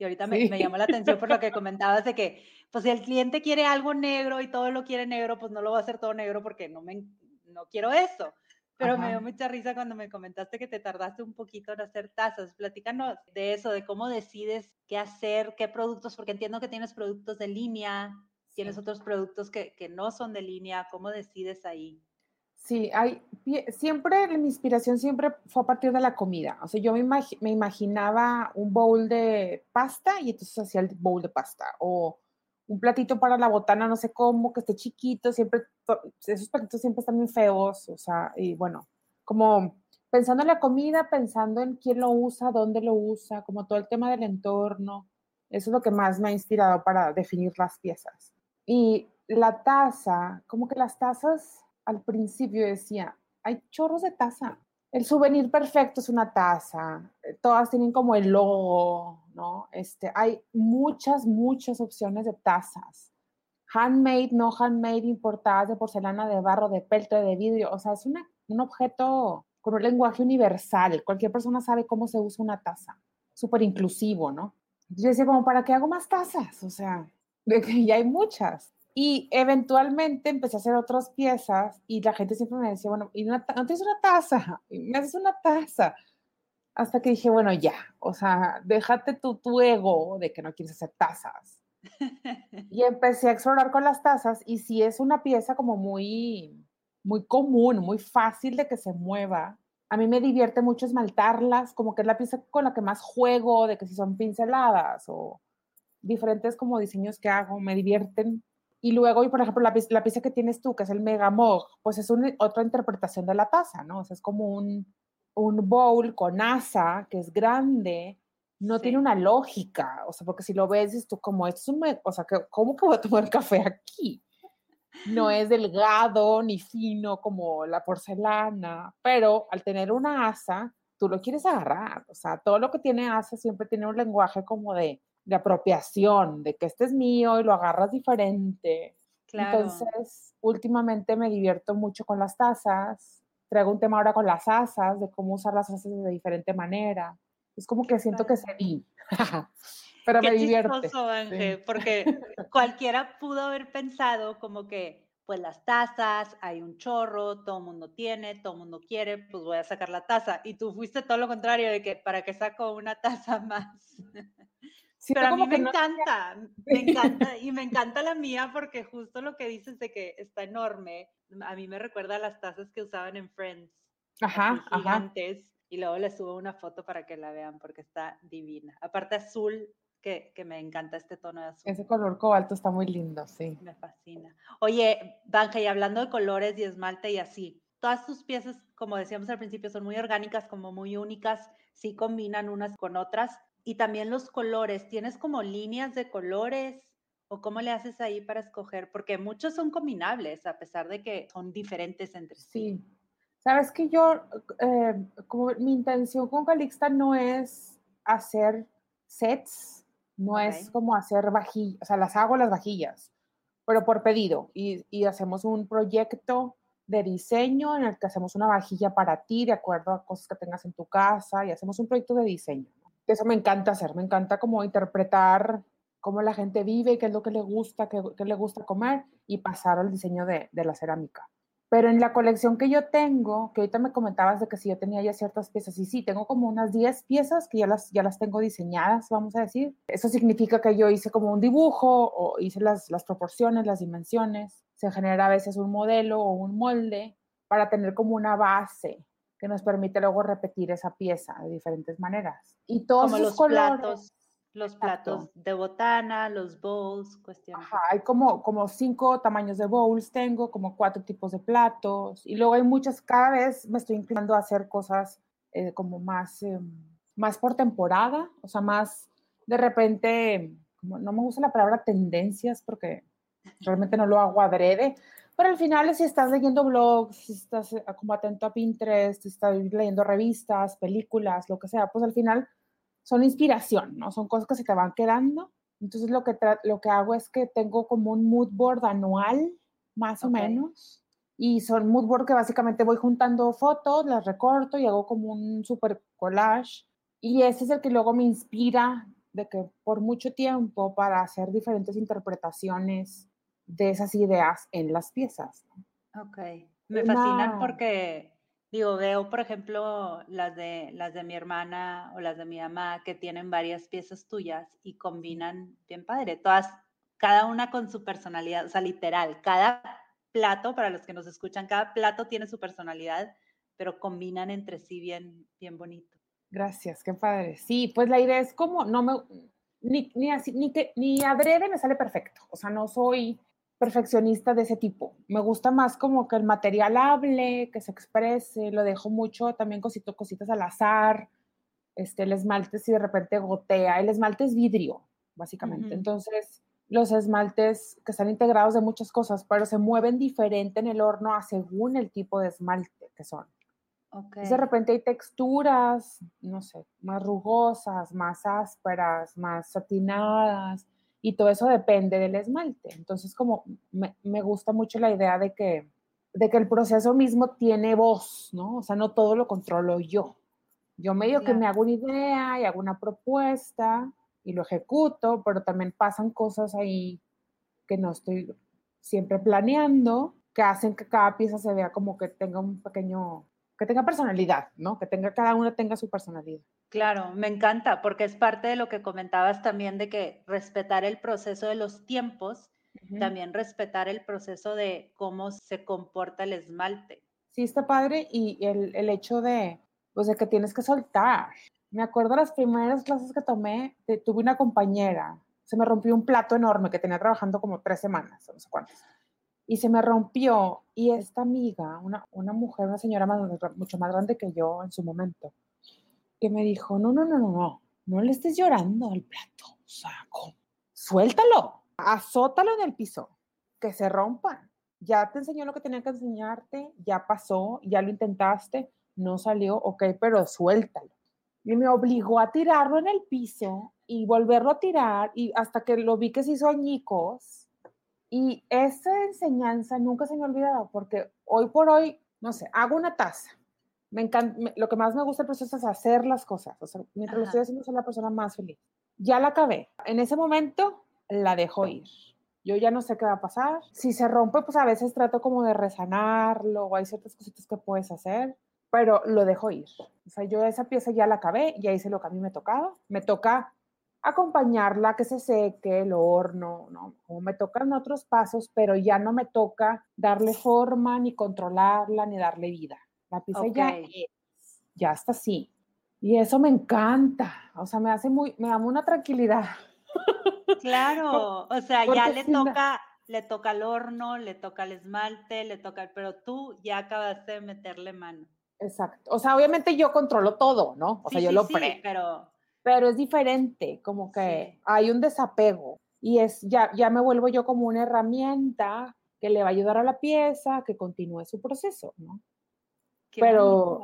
Y ahorita me, me, llamó la atención por lo que comentabas de que, pues si el cliente quiere algo negro y todo lo quiere negro, pues no lo va a hacer todo negro porque no, me, no quiero eso. Pero me dio mucha risa cuando me comentaste que te tardaste un poquito en hacer tazas. Platícanos de eso, de cómo decides qué hacer, qué productos, porque entiendo que tienes productos de línea, tienes otros productos que, que, no son de línea, ¿cómo decides ahí? Sí, siempre mi inspiración siempre fue a partir de la comida. O sea, yo me, me imaginaba un bowl de pasta y entonces hacía el bowl de pasta. O un platito para la botana, no sé cómo, que esté chiquito, siempre, esos platitos siempre están muy feos, o sea, y bueno, como pensando en la comida, pensando en quién lo usa, dónde lo usa, como todo el tema del entorno. Eso es lo que más me ha inspirado para definir las piezas. Y la taza, como que las tazas al principio decía, hay chorros de taza. El souvenir perfecto es una taza. Eh, todas tienen como el logo, ¿no? Este, hay muchas, muchas opciones de tazas. Handmade, no handmade, importadas de porcelana, de barro, de peltre, de vidrio. O sea, es un objeto con un lenguaje universal. Cualquier persona sabe cómo se usa una taza. Súper inclusivo, ¿no? Yo decía, como, ¿para qué hago más tazas? O sea, <laughs> de que ya hay muchas. Y eventualmente empecé a hacer otras piezas y la gente siempre me decía, bueno, ¿y no tienes una taza? ¿Y me haces una taza? Hasta que dije, bueno, ya, o sea, déjate tu, tu ego de que no quieres hacer tazas. <laughs> y empecé a explorar con las tazas y si es una pieza como muy, muy común, muy fácil de que se mueva, a mí me divierte mucho esmaltarlas, como que es la pieza con la que más juego, de que si son pinceladas o diferentes como diseños que hago, me divierten y luego, y por ejemplo, la, la pieza que tienes tú, que es el Megamog, pues es una, otra interpretación de la taza, ¿no? O sea, es como un, un bowl con asa, que es grande, no tiene una lógica, o sea, porque si lo ves, es tú como, esto es un, o sea, ¿cómo que voy a tomar café aquí? No es delgado ni fino como la porcelana, pero al tener una asa, tú lo quieres agarrar, o sea, todo lo que tiene asa siempre tiene un lenguaje como de, de apropiación, de que este es mío y lo agarras diferente. Entonces, últimamente me divierto mucho con las tazas. Traigo un tema ahora con las asas, de cómo usar las asas de diferente manera. Es como que siento que se vi. <laughs> Pero me divierte. Ángel, porque cualquiera pudo haber pensado como que, pues las tazas, hay un chorro, todo el mundo tiene, todo el mundo quiere, pues voy a sacar la taza. Y tú fuiste todo lo contrario, de que para que saco una taza <laughs> más. Pero a mí me encanta, me encanta, y me <laughs> encanta la mía porque justo lo que dices de que está enorme, a mí me recuerda a las tazas que usaban en Friends. Ajá, gigantes, Y luego les subo una foto para que la vean porque está divina. Aparte azul, que, que, me encanta este tono de azul. Ese color cobalto está muy lindo, sí. Me fascina. Oye, Banja, y hablando de colores y esmalte y así, todas tus piezas, como decíamos al principio, son muy orgánicas, como muy únicas, sí combinan unas con otras y también los colores, ¿tienes como líneas de colores o cómo le haces ahí para escoger? Porque muchos son combinables a pesar de que son diferentes entre sí. Sí, sabes que yo, eh, como mi intención con Calixta no es hacer sets, no es como hacer vajillas, o sea, las hago las vajillas, pero por pedido y, y hacemos un proyecto de diseño en el que hacemos una vajilla para ti de acuerdo a cosas que tengas en tu casa y hacemos un proyecto de diseño eso me encanta hacer, me encanta como interpretar cómo la gente vive, qué es lo que le gusta, qué, le gusta comer y pasar al diseño de, la cerámica. Pero en la colección que yo tengo, que ahorita me comentabas de que si yo tenía ya ciertas piezas, y sí, tengo como unas 10 piezas que ya las, ya las tengo diseñadas, vamos a decir. Eso significa que yo hice como un dibujo o hice las proporciones, las dimensiones. Se genera a veces un modelo o un molde para tener como una base que nos permite luego repetir esa pieza de diferentes maneras. Y todos los platos, los platos de botana, los bowls, cuestiones. hay como, como cinco tamaños de bowls, tengo como cuatro tipos de platos y luego hay muchas, cada vez me estoy inclinando a hacer cosas eh, como más, em, más por temporada, o sea, más de repente, como, no me gusta la palabra tendencias porque realmente no lo hago adrede, pero al final, si estás leyendo blogs, si estás eh, como atento a Pinterest, si estás leyendo revistas, películas, lo que sea, pues al final son inspiración, ¿no? Son cosas que se te van quedando. Entonces lo que, lo que hago es que tengo como un mood board anual, más o menos. Y son mood board que básicamente voy juntando fotos, las recorto y hago como un super collage. Y ese es el que luego me inspira de que por mucho tiempo para hacer diferentes interpretaciones de esas ideas en las piezas. Ok, me fascinan porque, digo, veo, por ejemplo, las de, las de mi hermana o las de mi mamá que tienen varias piezas tuyas y combinan bien padre, todas, cada una con su personalidad, o sea, literal, cada plato, para los que nos escuchan, cada plato tiene su personalidad, pero combinan entre sí bien, bien bonito. Gracias, qué padre. Sí, pues la idea es como, no me, ni, ni así, ni que, ni adrede me sale perfecto, o sea, no soy perfeccionista de ese tipo. Me gusta más como que el material hable, que se exprese, lo dejo mucho, también cosito, cositas al azar, este, el esmalte si de repente gotea, el esmalte es vidrio, básicamente. Entonces, los esmaltes que están integrados de muchas cosas, pero se mueven diferente en el horno a según el tipo de esmalte que son. De repente hay texturas, no sé, más rugosas, más ásperas, más satinadas, y todo eso depende del esmalte. Entonces, como me, me, gusta mucho la idea de que, de que el proceso mismo tiene voz, ¿no? O sea, no todo lo controlo yo. Yo medio que me hago una idea y hago una propuesta y lo ejecuto, pero también pasan cosas ahí que no estoy siempre planeando, que hacen que cada pieza se vea como que tenga un pequeño que tenga personalidad, ¿no? Que tenga, cada uno tenga su personalidad. Claro, me encanta, porque es parte de lo que comentabas también de que respetar el proceso de los tiempos, también respetar el proceso de cómo se comporta el esmalte. Sí, está padre y el, el hecho de, pues de que tienes que soltar. Me acuerdo las primeras clases que tomé, tuve una compañera, se me rompió un plato enorme que tenía trabajando como tres semanas, no sé cuántas y se me rompió. Y esta amiga, una, una mujer, una señora mucho más grande que yo en su momento, que me dijo, no, no, no, no, no, no le estés llorando al plato, o sea, suéltalo, azótalo en el piso, que se rompa. Ya te enseñó lo que tenía que enseñarte, ya pasó, ya lo intentaste, no salió, ok, pero suéltalo. Y me obligó a tirarlo en el piso y volverlo a tirar y hasta que lo vi que se hizo añicos y esa enseñanza nunca se me ha olvidado porque hoy por hoy, no sé, hago una taza. Me encanta, lo que más me gusta del proceso es hacer las cosas. O sea, mientras lo estoy haciendo, soy la persona más feliz. Ya la acabé. En ese momento, la dejo ir. Yo ya no sé qué va a pasar. Si se rompe, pues a veces trato como de resanarlo o hay ciertas cositas que puedes hacer, pero lo dejo ir. O sea, yo esa pieza ya la acabé, ya hice lo que a mí me tocaba. Me toca acompañarla, que se seque, el horno, ¿no? Como me tocan otros pasos, pero ya no me toca darle forma, ni controlarla, ni darle vida. La pizza ya, ya está así. Y eso me encanta, o sea, me hace muy, me da una tranquilidad. Claro, <laughs> o sea, ya le toca, le toca el horno, le toca el esmalte, le toca, pero tú ya acabaste de meterle mano. Exacto. O sea, obviamente yo controlo todo, ¿no? O sea, yo lo sí, pero pero es diferente, como que hay un desapego y es ya, ya me vuelvo yo como una herramienta que le va a ayudar a la pieza que continúe su proceso, ¿no? pero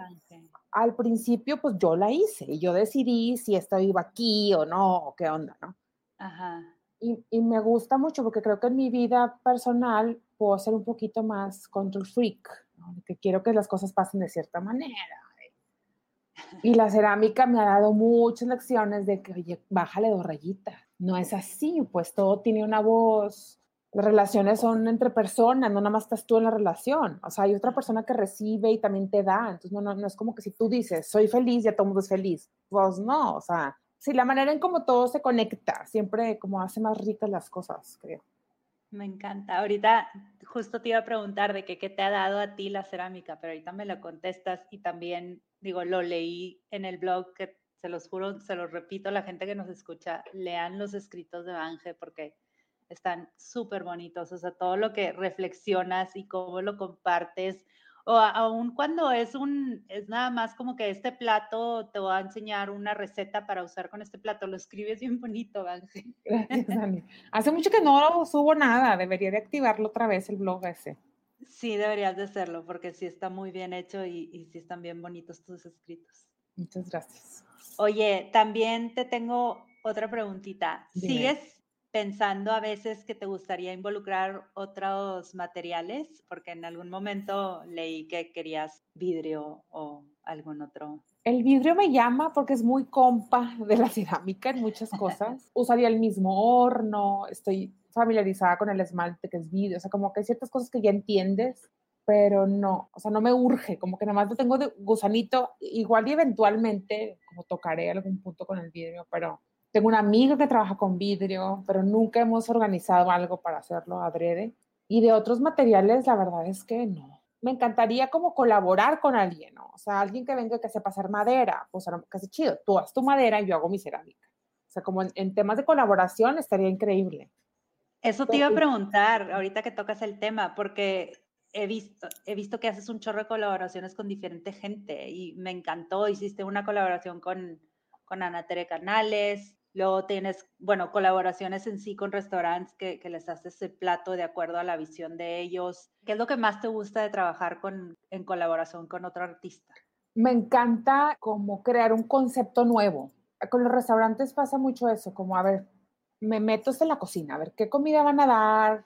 al principio pues yo la hice y yo decidí si esto iba aquí o no, o qué onda, ¿no? Ajá. Y, y, me gusta mucho porque creo que en mi vida personal puedo ser un poquito más control freak, ¿no? que quiero que las cosas pasen de cierta manera, y la cerámica me ha dado muchas lecciones de que, oye, bájale dos rayitas. No es así, pues todo tiene una voz. Las relaciones son entre personas, no nada más estás tú en la relación. O sea, hay otra persona que recibe y también te da. Entonces, no, no, no es como que si tú dices, soy feliz, ya todo el mundo es feliz. Pues no, o sea, sí, la manera en cómo todo se conecta, siempre como hace más ricas las cosas, creo. Me encanta. Ahorita justo te iba a preguntar de qué te ha dado a ti la cerámica, pero ahorita me lo contestas y también digo, lo leí en el blog que se los juro, se los repito la gente que nos escucha, lean los escritos de Bange porque están súper bonitos, o sea, todo lo que reflexionas y cómo lo compartes, o aún cuando es un, es nada más como que este plato te va a enseñar una receta para usar con este plato, lo escribes bien bonito, Bange. <laughs> Gracias, Dani. Hace mucho que no subo nada, debería de activarlo otra vez el blog ese. Sí, deberías de hacerlo porque sí está muy bien hecho y, y sí están bien bonitos tus escritos. Muchas gracias. Oye, también te tengo otra preguntita. ¿Sigues pensando a veces que te gustaría involucrar otros materiales? Porque en algún momento leí que querías vidrio o algún otro. El vidrio me llama porque es muy compa de la cerámica en muchas cosas. <laughs> Usaría el mismo horno, estoy familiarizada con el esmalte que es vidrio, o sea, como que hay ciertas cosas que ya entiendes, pero no, o sea, no me urge, como que nada más lo tengo de gusanito, igual y eventualmente como tocaré algún punto con el vidrio, pero tengo una amiga que trabaja con vidrio, pero nunca hemos organizado algo para hacerlo adrede. Y de otros materiales, la verdad es que no. Me encantaría como colaborar con alguien, ¿no? O sea, alguien que venga que sepa hacer madera, pues que hace chido. Tú haz tu madera y yo hago mi cerámica. O sea, como en temas de colaboración estaría increíble Eso te iba a preguntar ahorita que tocas el tema, porque he visto, he visto que haces un chorro de colaboraciones con diferente gente y me encantó. Hiciste una colaboración con, con Ana Tere Canales, luego tienes, bueno, colaboraciones en sí con restaurantes que, que, les haces el plato de acuerdo a la visión de ellos. ¿Qué es lo que más te gusta de trabajar con, en colaboración con otro artista? Me encanta como crear un concepto nuevo. Con los restaurantes pasa mucho eso, como a ver, me meto en la cocina, a ver qué comida van a dar,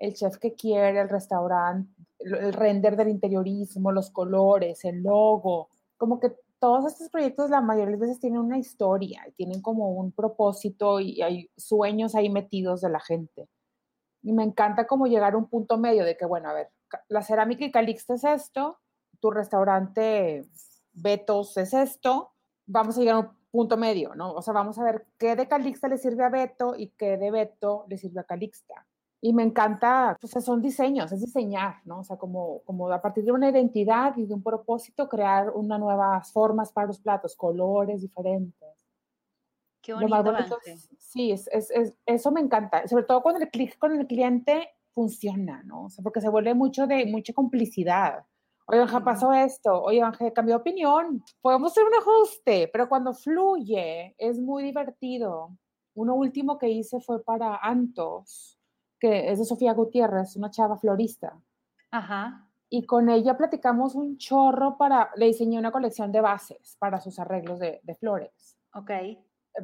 el chef que quiere, el restaurante, el render del interiorismo, los colores, el logo, como que todos estos proyectos la mayoría de veces tienen una historia, tienen como un propósito y hay sueños ahí metidos de la gente. Y me encanta como llegar a un punto medio de que, bueno, a ver, la cerámica y Calixta es esto, tu restaurante Betos es esto, vamos a llegar a un punto medio, ¿no? O sea, vamos a ver qué de Calixta le sirve a Beto y qué de Beto le sirve a Calixta y me encanta, pues son diseños, es diseñar, ¿no? O sea, como, como a partir de una identidad y de un propósito crear unas nuevas formas para los platos, colores diferentes. Qué bonito, Sí, es, es, eso me encanta, sobre todo cuando el clic con el cliente funciona, ¿no? O sea, porque se vuelve mucho de mucha complicidad. Oye, Anja, pasó esto. Oye, Anja, cambió de opinión. Podemos hacer un ajuste, pero cuando fluye es muy divertido. Uno último que hice fue para Antos que es de Sofía Gutiérrez, una chava florista. Ajá. Y con ella platicamos un chorro para, le diseñé una colección de bases para sus arreglos de, de flores. Ok.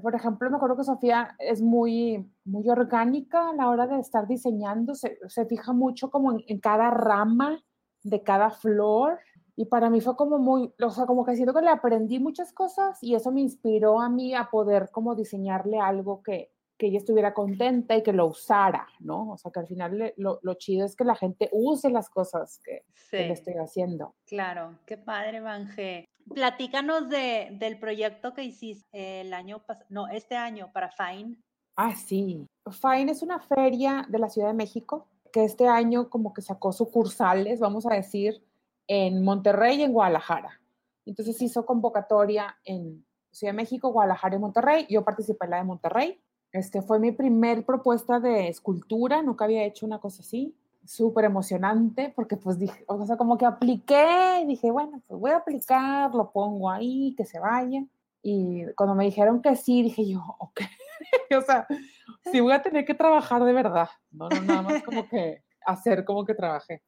Por ejemplo, me acuerdo que Sofía es muy, muy orgánica a la hora de estar diseñando, se, se fija mucho como en, en, cada rama de cada flor. Y para mí fue como muy, o sea, como que siento que le aprendí muchas cosas y eso me inspiró a mí a poder como diseñarle algo que, que ella estuviera contenta y que lo usara, ¿no? O sea, que al final lo, lo chido es que la gente use las cosas que, le estoy haciendo. Claro, qué padre, Vanje. Platícanos de, del proyecto que hiciste el año pasado, no, este año para Fine. Ah, sí. Fine es una feria de la Ciudad de México que este año como que sacó sucursales, vamos a decir, en Monterrey y en Guadalajara. Entonces hizo convocatoria en Ciudad de México, Guadalajara y Monterrey. Yo participé en la de Monterrey este fue mi primer propuesta de escultura, nunca había hecho una cosa así, súper emocionante, porque pues dije, o sea, como que apliqué, dije, bueno, pues voy a aplicar, lo pongo ahí, que se vaya. Y cuando me dijeron que sí, dije yo, <laughs> ok, <laughs> o sea, sí voy a tener que trabajar de verdad, no, no nada más como que hacer como que trabajé.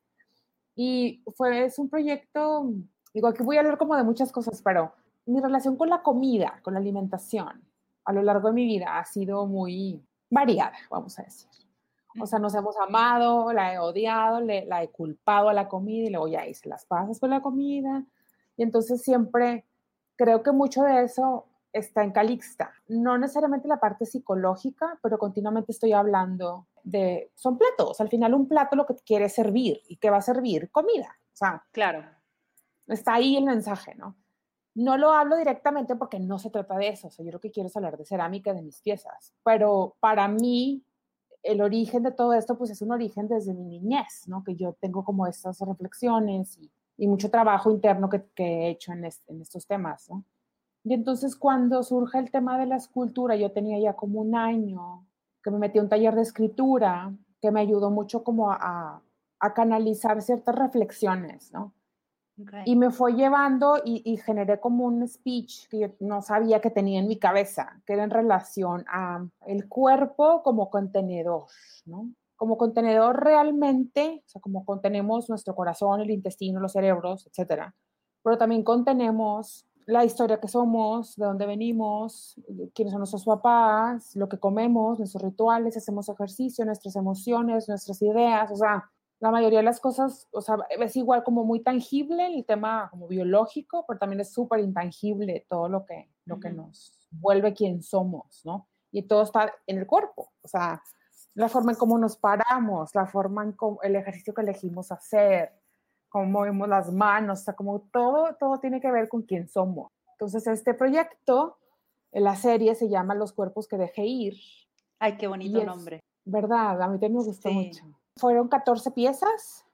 Y fue, es un proyecto, digo, aquí voy a hablar como de muchas cosas, pero mi relación con la comida, con la alimentación, a lo largo de mi vida ha sido muy variada, vamos a decir. O sea, nos hemos amado, la he odiado, le, la he culpado a la comida y luego ya hice las pasas con la comida. Y entonces siempre creo que mucho de eso está en Calixta. No necesariamente la parte psicológica, pero continuamente estoy hablando de, son platos. Al final un plato lo que quiere servir y que va a servir comida. O sea, claro. Está ahí el mensaje, ¿no? No lo hablo directamente porque no se trata de eso, o sea, yo lo que quiero es hablar de cerámica, de mis piezas, pero para mí el origen de todo esto pues es un origen desde mi niñez, ¿no? Que yo tengo como estas reflexiones y, mucho trabajo interno que, he hecho en, en, estos temas, ¿no? Y entonces cuando surge el tema de la escultura, yo tenía ya como un año que me metí a un taller de escritura que me ayudó mucho como a, a canalizar ciertas reflexiones, ¿no? Y me fue llevando y, y, generé como un speech que yo no sabía que tenía en mi cabeza, que era en relación a el cuerpo como contenedor, ¿no? Como contenedor realmente, o sea, como contenemos nuestro corazón, el intestino, los cerebros, etcétera, pero también contenemos la historia que somos, de dónde venimos, quiénes son nuestros papás, lo que comemos, nuestros rituales, hacemos ejercicio, nuestras emociones, nuestras ideas, o sea, la mayoría de las cosas, o sea, es igual como muy tangible el tema como biológico, pero también es súper intangible todo lo que, lo que nos vuelve quien somos, ¿no? Y todo está en el cuerpo, o sea, la forma en cómo nos paramos, la forma en cómo, el ejercicio que elegimos hacer, cómo movemos las manos, o sea, como todo, todo tiene que ver con quién somos. Entonces, este proyecto, la serie se llama Los cuerpos que dejé ir. Ay, qué bonito nombre. ¿Verdad? A mí también me gustó mucho fueron 14 piezas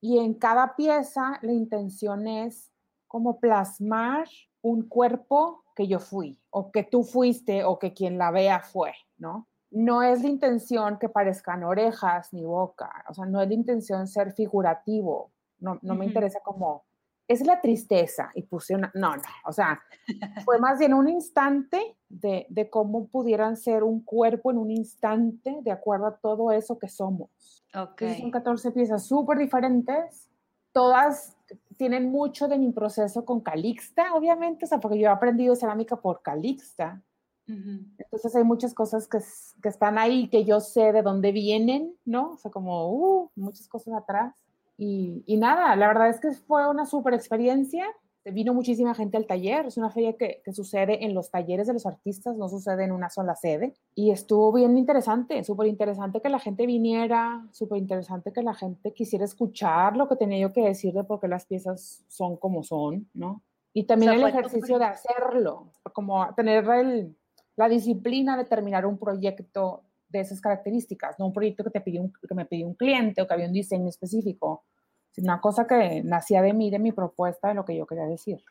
y en cada pieza la intención es como plasmar un cuerpo que yo fui o que tú fuiste o que quien la vea fue, ¿no? no es la intención que parezcan orejas ni boca, o sea, no es la intención ser figurativo, no, no me interesa como, es la tristeza y puse una, no, no, o sea, <laughs> fue más bien un instante de, de, cómo pudieran ser un cuerpo en un instante de acuerdo a todo eso que somos. Okay. son 14 piezas súper diferentes, todas tienen mucho de mi proceso con Calixta, obviamente, o sea, porque yo he aprendido cerámica por Calixta, entonces hay muchas cosas que, que, están ahí que yo sé de dónde vienen, ¿no? O sea, como uh, muchas cosas atrás. Y, y, nada, la verdad es que fue una súper experiencia. Vino muchísima gente al taller. Es una feria que, que, sucede en los talleres de los artistas, no sucede en una sola sede. Y estuvo bien interesante, súper interesante que la gente viniera, súper interesante que la gente quisiera escuchar lo que tenía yo que decir de por qué las piezas son como son, ¿no? Y también el ejercicio de hacerlo, como tener el, la disciplina de terminar un proyecto de esas características, no un proyecto que, te pidió un, que me pidió un cliente o que había un diseño específico, sino una cosa que nacía de mí, de mi propuesta, de lo que yo quería decir.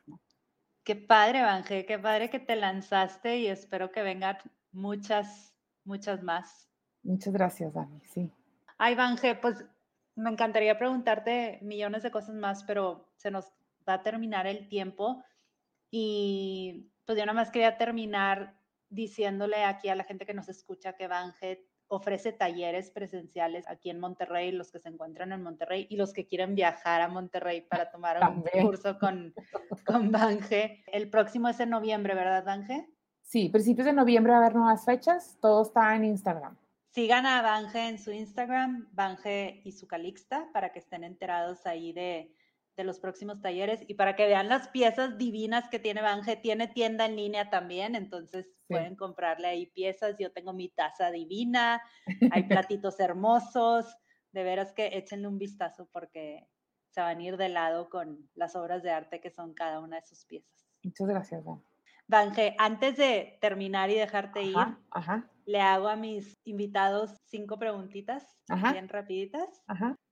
Qué padre, Vanje, qué padre que te lanzaste y espero que vengan muchas, muchas más. Muchas gracias, Dani, sí. Ay, Vanje, pues me encantaría preguntarte millones de cosas más, pero se nos va a terminar el tiempo y pues yo nada más quería terminar diciéndole aquí a la gente que nos escucha que Banjet ofrece talleres presenciales aquí en Monterrey, los que se encuentran en Monterrey y los que quieren viajar a Monterrey para tomar un curso con, con Bange. El próximo es en noviembre, ¿verdad, Bange? Sí, principios de noviembre va a haber nuevas fechas, todo está en Instagram. Sigan a Bange en su Instagram, Bange y su Calixta, para que estén enterados ahí de, de los próximos talleres y para que vean las piezas divinas que tiene Bange, tiene tienda en línea también, entonces pueden comprarle ahí piezas. Yo tengo mi taza divina, hay platitos <laughs> hermosos, de veras que échenle un vistazo porque se van a ir de lado con las obras de arte que son cada una de sus piezas. Muchas gracias, Bange, antes de terminar y dejarte ir, le hago a mis invitados cinco preguntitas bien rapiditas.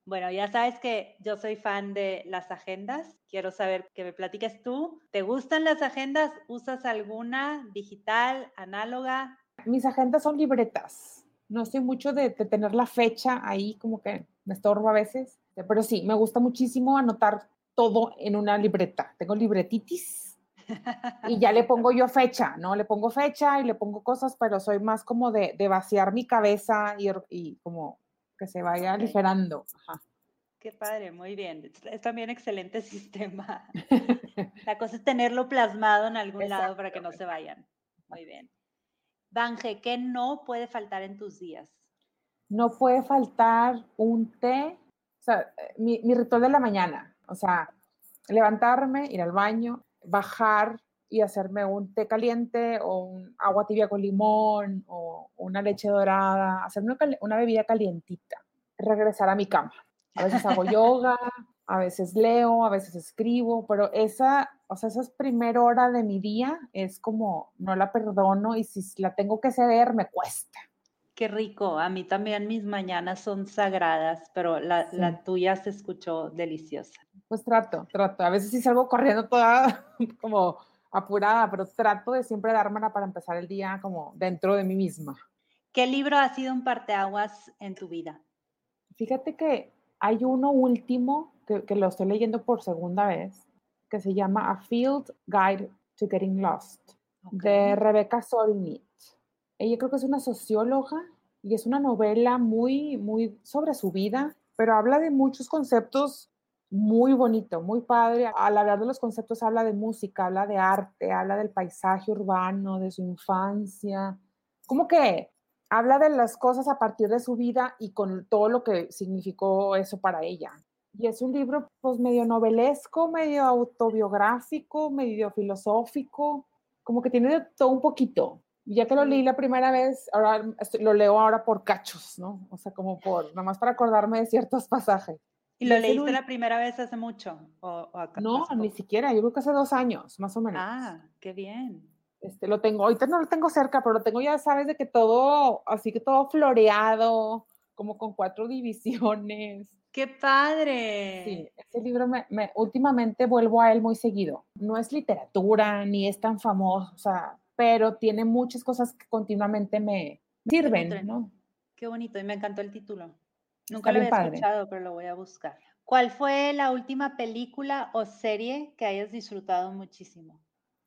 Bueno, ya sabes que yo soy fan de las agendas. Quiero saber que me platiques tú. ¿Te gustan las agendas? ¿Usas alguna digital, análoga? Mis agendas son libretas. No soy mucho de, tener la fecha ahí, como que me estorbo a veces. Pero sí, me gusta muchísimo anotar todo en una libreta. Tengo libretitis y ya le pongo yo fecha, ¿no? Le pongo fecha y le pongo cosas, pero soy más como de, vaciar mi cabeza y, y como que se vaya aligerando. Qué padre, muy bien. Es también excelente <laughs> sistema. La cosa es tenerlo plasmado en algún lado para que no se vayan. Muy bien. Banje, ¿qué no puede faltar en tus días? No puede faltar un té, o sea, mi, mi ritual de la mañana, o sea, levantarme, ir al baño, bajar y hacerme un té caliente o un agua tibia con limón o una leche dorada, hacerme una, bebida calientita, regresar a mi cama. A veces hago <laughs> yoga, a veces leo, a veces escribo, pero esa, o sea, esa es primera hora de mi día, es como no la perdono y si la tengo que ceder me cuesta. Qué rico, a mí también mis mañanas son sagradas, pero la, la tuya se escuchó deliciosa. Pues trato, trato. A veces sí salgo corriendo toda <laughs> como apurada, pero trato de siempre dármela para empezar el día como dentro de mí misma. ¿Qué libro ha sido un parteaguas en tu vida? Fíjate que hay uno último que, que lo estoy leyendo por segunda vez, que se llama A Field Guide to Getting Lost, de Rebecca Solnit. Ella creo que es una socióloga y es una novela muy, muy sobre su vida, pero habla de muchos conceptos muy bonito, muy padre. Al hablar de los conceptos habla de música, habla de arte, habla del paisaje urbano, de su infancia. Como que habla de las cosas a partir de su vida y con todo lo que significó eso para ella. Y es un libro pues medio novelesco, medio autobiográfico, medio filosófico, como que tiene de todo un poquito. Ya que lo leí la primera vez, ahora lo leo ahora por cachos, ¿no? O sea, como por, nada más para acordarme de ciertos pasajes. ¿Y lo leíste la primera vez hace mucho? O, no, ni siquiera, yo creo que hace dos años, más o menos. Ah, qué bien. Este, lo tengo, ahorita no lo tengo cerca, pero lo tengo ya, sabes, de que todo, así que todo floreado, como con cuatro <laughs> divisiones. ¡Qué padre! Sí, ese libro me, últimamente vuelvo a él muy seguido. No es literatura, ni es tan famoso, o sea, pero tiene muchas cosas que continuamente me, sirven, ¿no? Qué bonito, y me encantó el título. Nunca lo había escuchado, pero lo voy a buscar. ¿Cuál fue la última película o serie que hayas disfrutado muchísimo?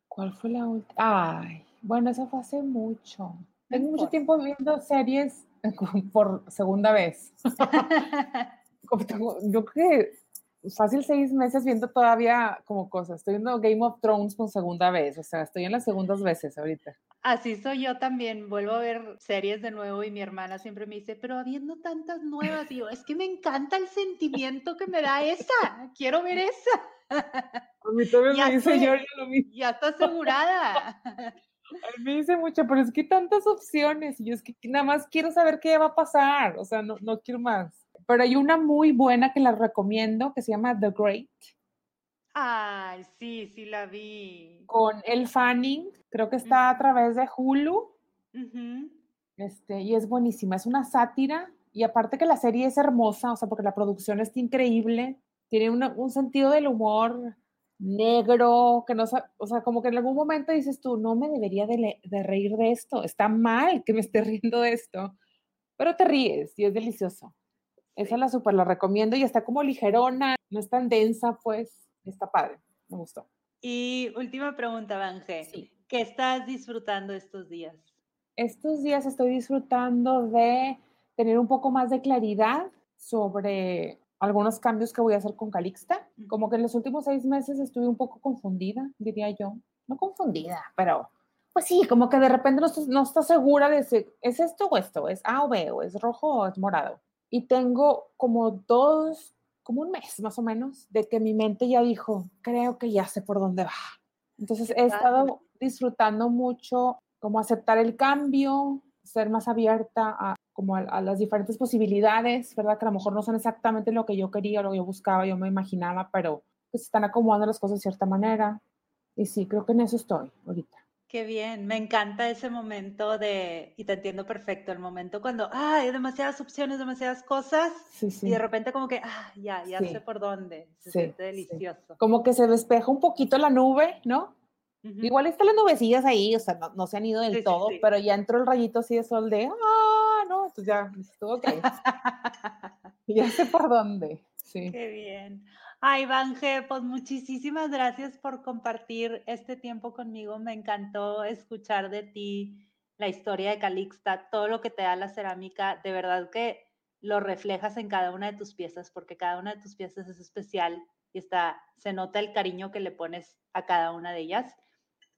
¿Cuál fue la última? Ay, bueno, eso fue hace mucho. Tengo mucho tiempo viendo series <laughs> por segunda vez. <laughs> Yo creo que fácil seis meses viendo todavía como cosas. Estoy viendo Game of Thrones por segunda vez, o sea, estoy en las segundas veces ahorita. Así soy yo también, vuelvo a ver series de nuevo y mi hermana siempre me dice, pero habiendo tantas nuevas, y yo, es que me encanta el sentimiento que me da esa, quiero ver esa. A mí también me dice yo, lo mismo. Ya está asegurada. A mí me dice mucho, pero es que tantas opciones, y yo es que nada más quiero saber qué va a pasar, o sea, no, no quiero más. Pero hay una muy buena que la recomiendo que se llama The Great. Ay, sí, sí la vi. Con El Fanning, creo que está a través de Hulu. este, y es buenísima, es una sátira y aparte que la serie es hermosa, o sea, porque la producción está increíble, tiene un sentido del humor negro, que no, o sea, como que en algún momento dices tú, no me debería de, de reír de esto, está mal que me esté <laughs> riendo de esto, pero te ríes y es delicioso. Esa la super la recomiendo y está como ligerona, no es tan densa, pues está padre, me gustó. Y última pregunta, Vanje. Sí. ¿Qué estás disfrutando estos días? Estos días estoy disfrutando de tener un poco más de claridad sobre algunos cambios que voy a hacer con Calixta. Como que en los últimos seis meses estuve un poco confundida, diría yo. No confundida, pero pues sí, como que de repente no estás, no segura de si es esto o esto, es A o B, o es rojo o es morado y tengo como dos, como un mes más o menos, de que mi mente ya dijo, creo que ya sé por dónde va. Entonces he estado disfrutando mucho como aceptar el cambio, ser más abierta a como a, las diferentes posibilidades, ¿verdad? Que a lo mejor no son exactamente lo que yo quería, lo que yo buscaba, yo me imaginaba, pero pues están acomodando las cosas de cierta manera. Y sí, creo que en eso estoy ahorita. Qué bien, me encanta ese momento de, y te entiendo perfecto, el momento cuando, ah, hay demasiadas opciones, demasiadas cosas, y de repente como que, ah, ya, ya sé por dónde, se siente delicioso. Como que se despeja un poquito la nube, ¿no? Igual están las nubecillas ahí, o sea, no, se han ido del todo, pero ya entró el rayito así de sol de, ah, no, entonces ya, estuvo <laughs> ok. ya sé por dónde, sí. Qué bien. Ay, Vanje, pues muchísimas gracias por compartir este tiempo conmigo. Me encantó escuchar de ti la historia de Calixta, todo lo que te da la cerámica. De verdad que lo reflejas en cada una de tus piezas, porque cada una de tus piezas es especial y está, se nota el cariño que le pones a cada una de ellas.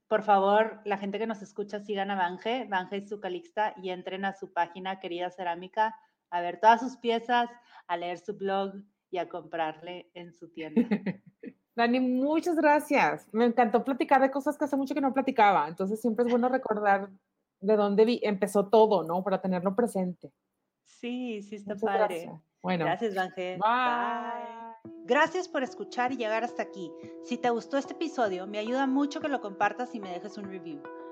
Por favor, la gente que nos escucha, sigan a Vanje, Vanje y su Calixta, y entren a su página Querida Cerámica a ver todas sus piezas, a leer su blog y a comprarle en su <laughs> tienda. Dani, muchas gracias. Me encantó platicar de cosas que hace mucho que no platicaba. Entonces siempre es bueno recordar de dónde vi, empezó todo, ¿no? Para tenerlo presente. Sí, sí está padre. Gracias. Bueno. Gracias, Ángel. Bye. Gracias por escuchar y llegar hasta aquí. Si te gustó este episodio, me ayuda mucho que lo compartas y me dejes un review.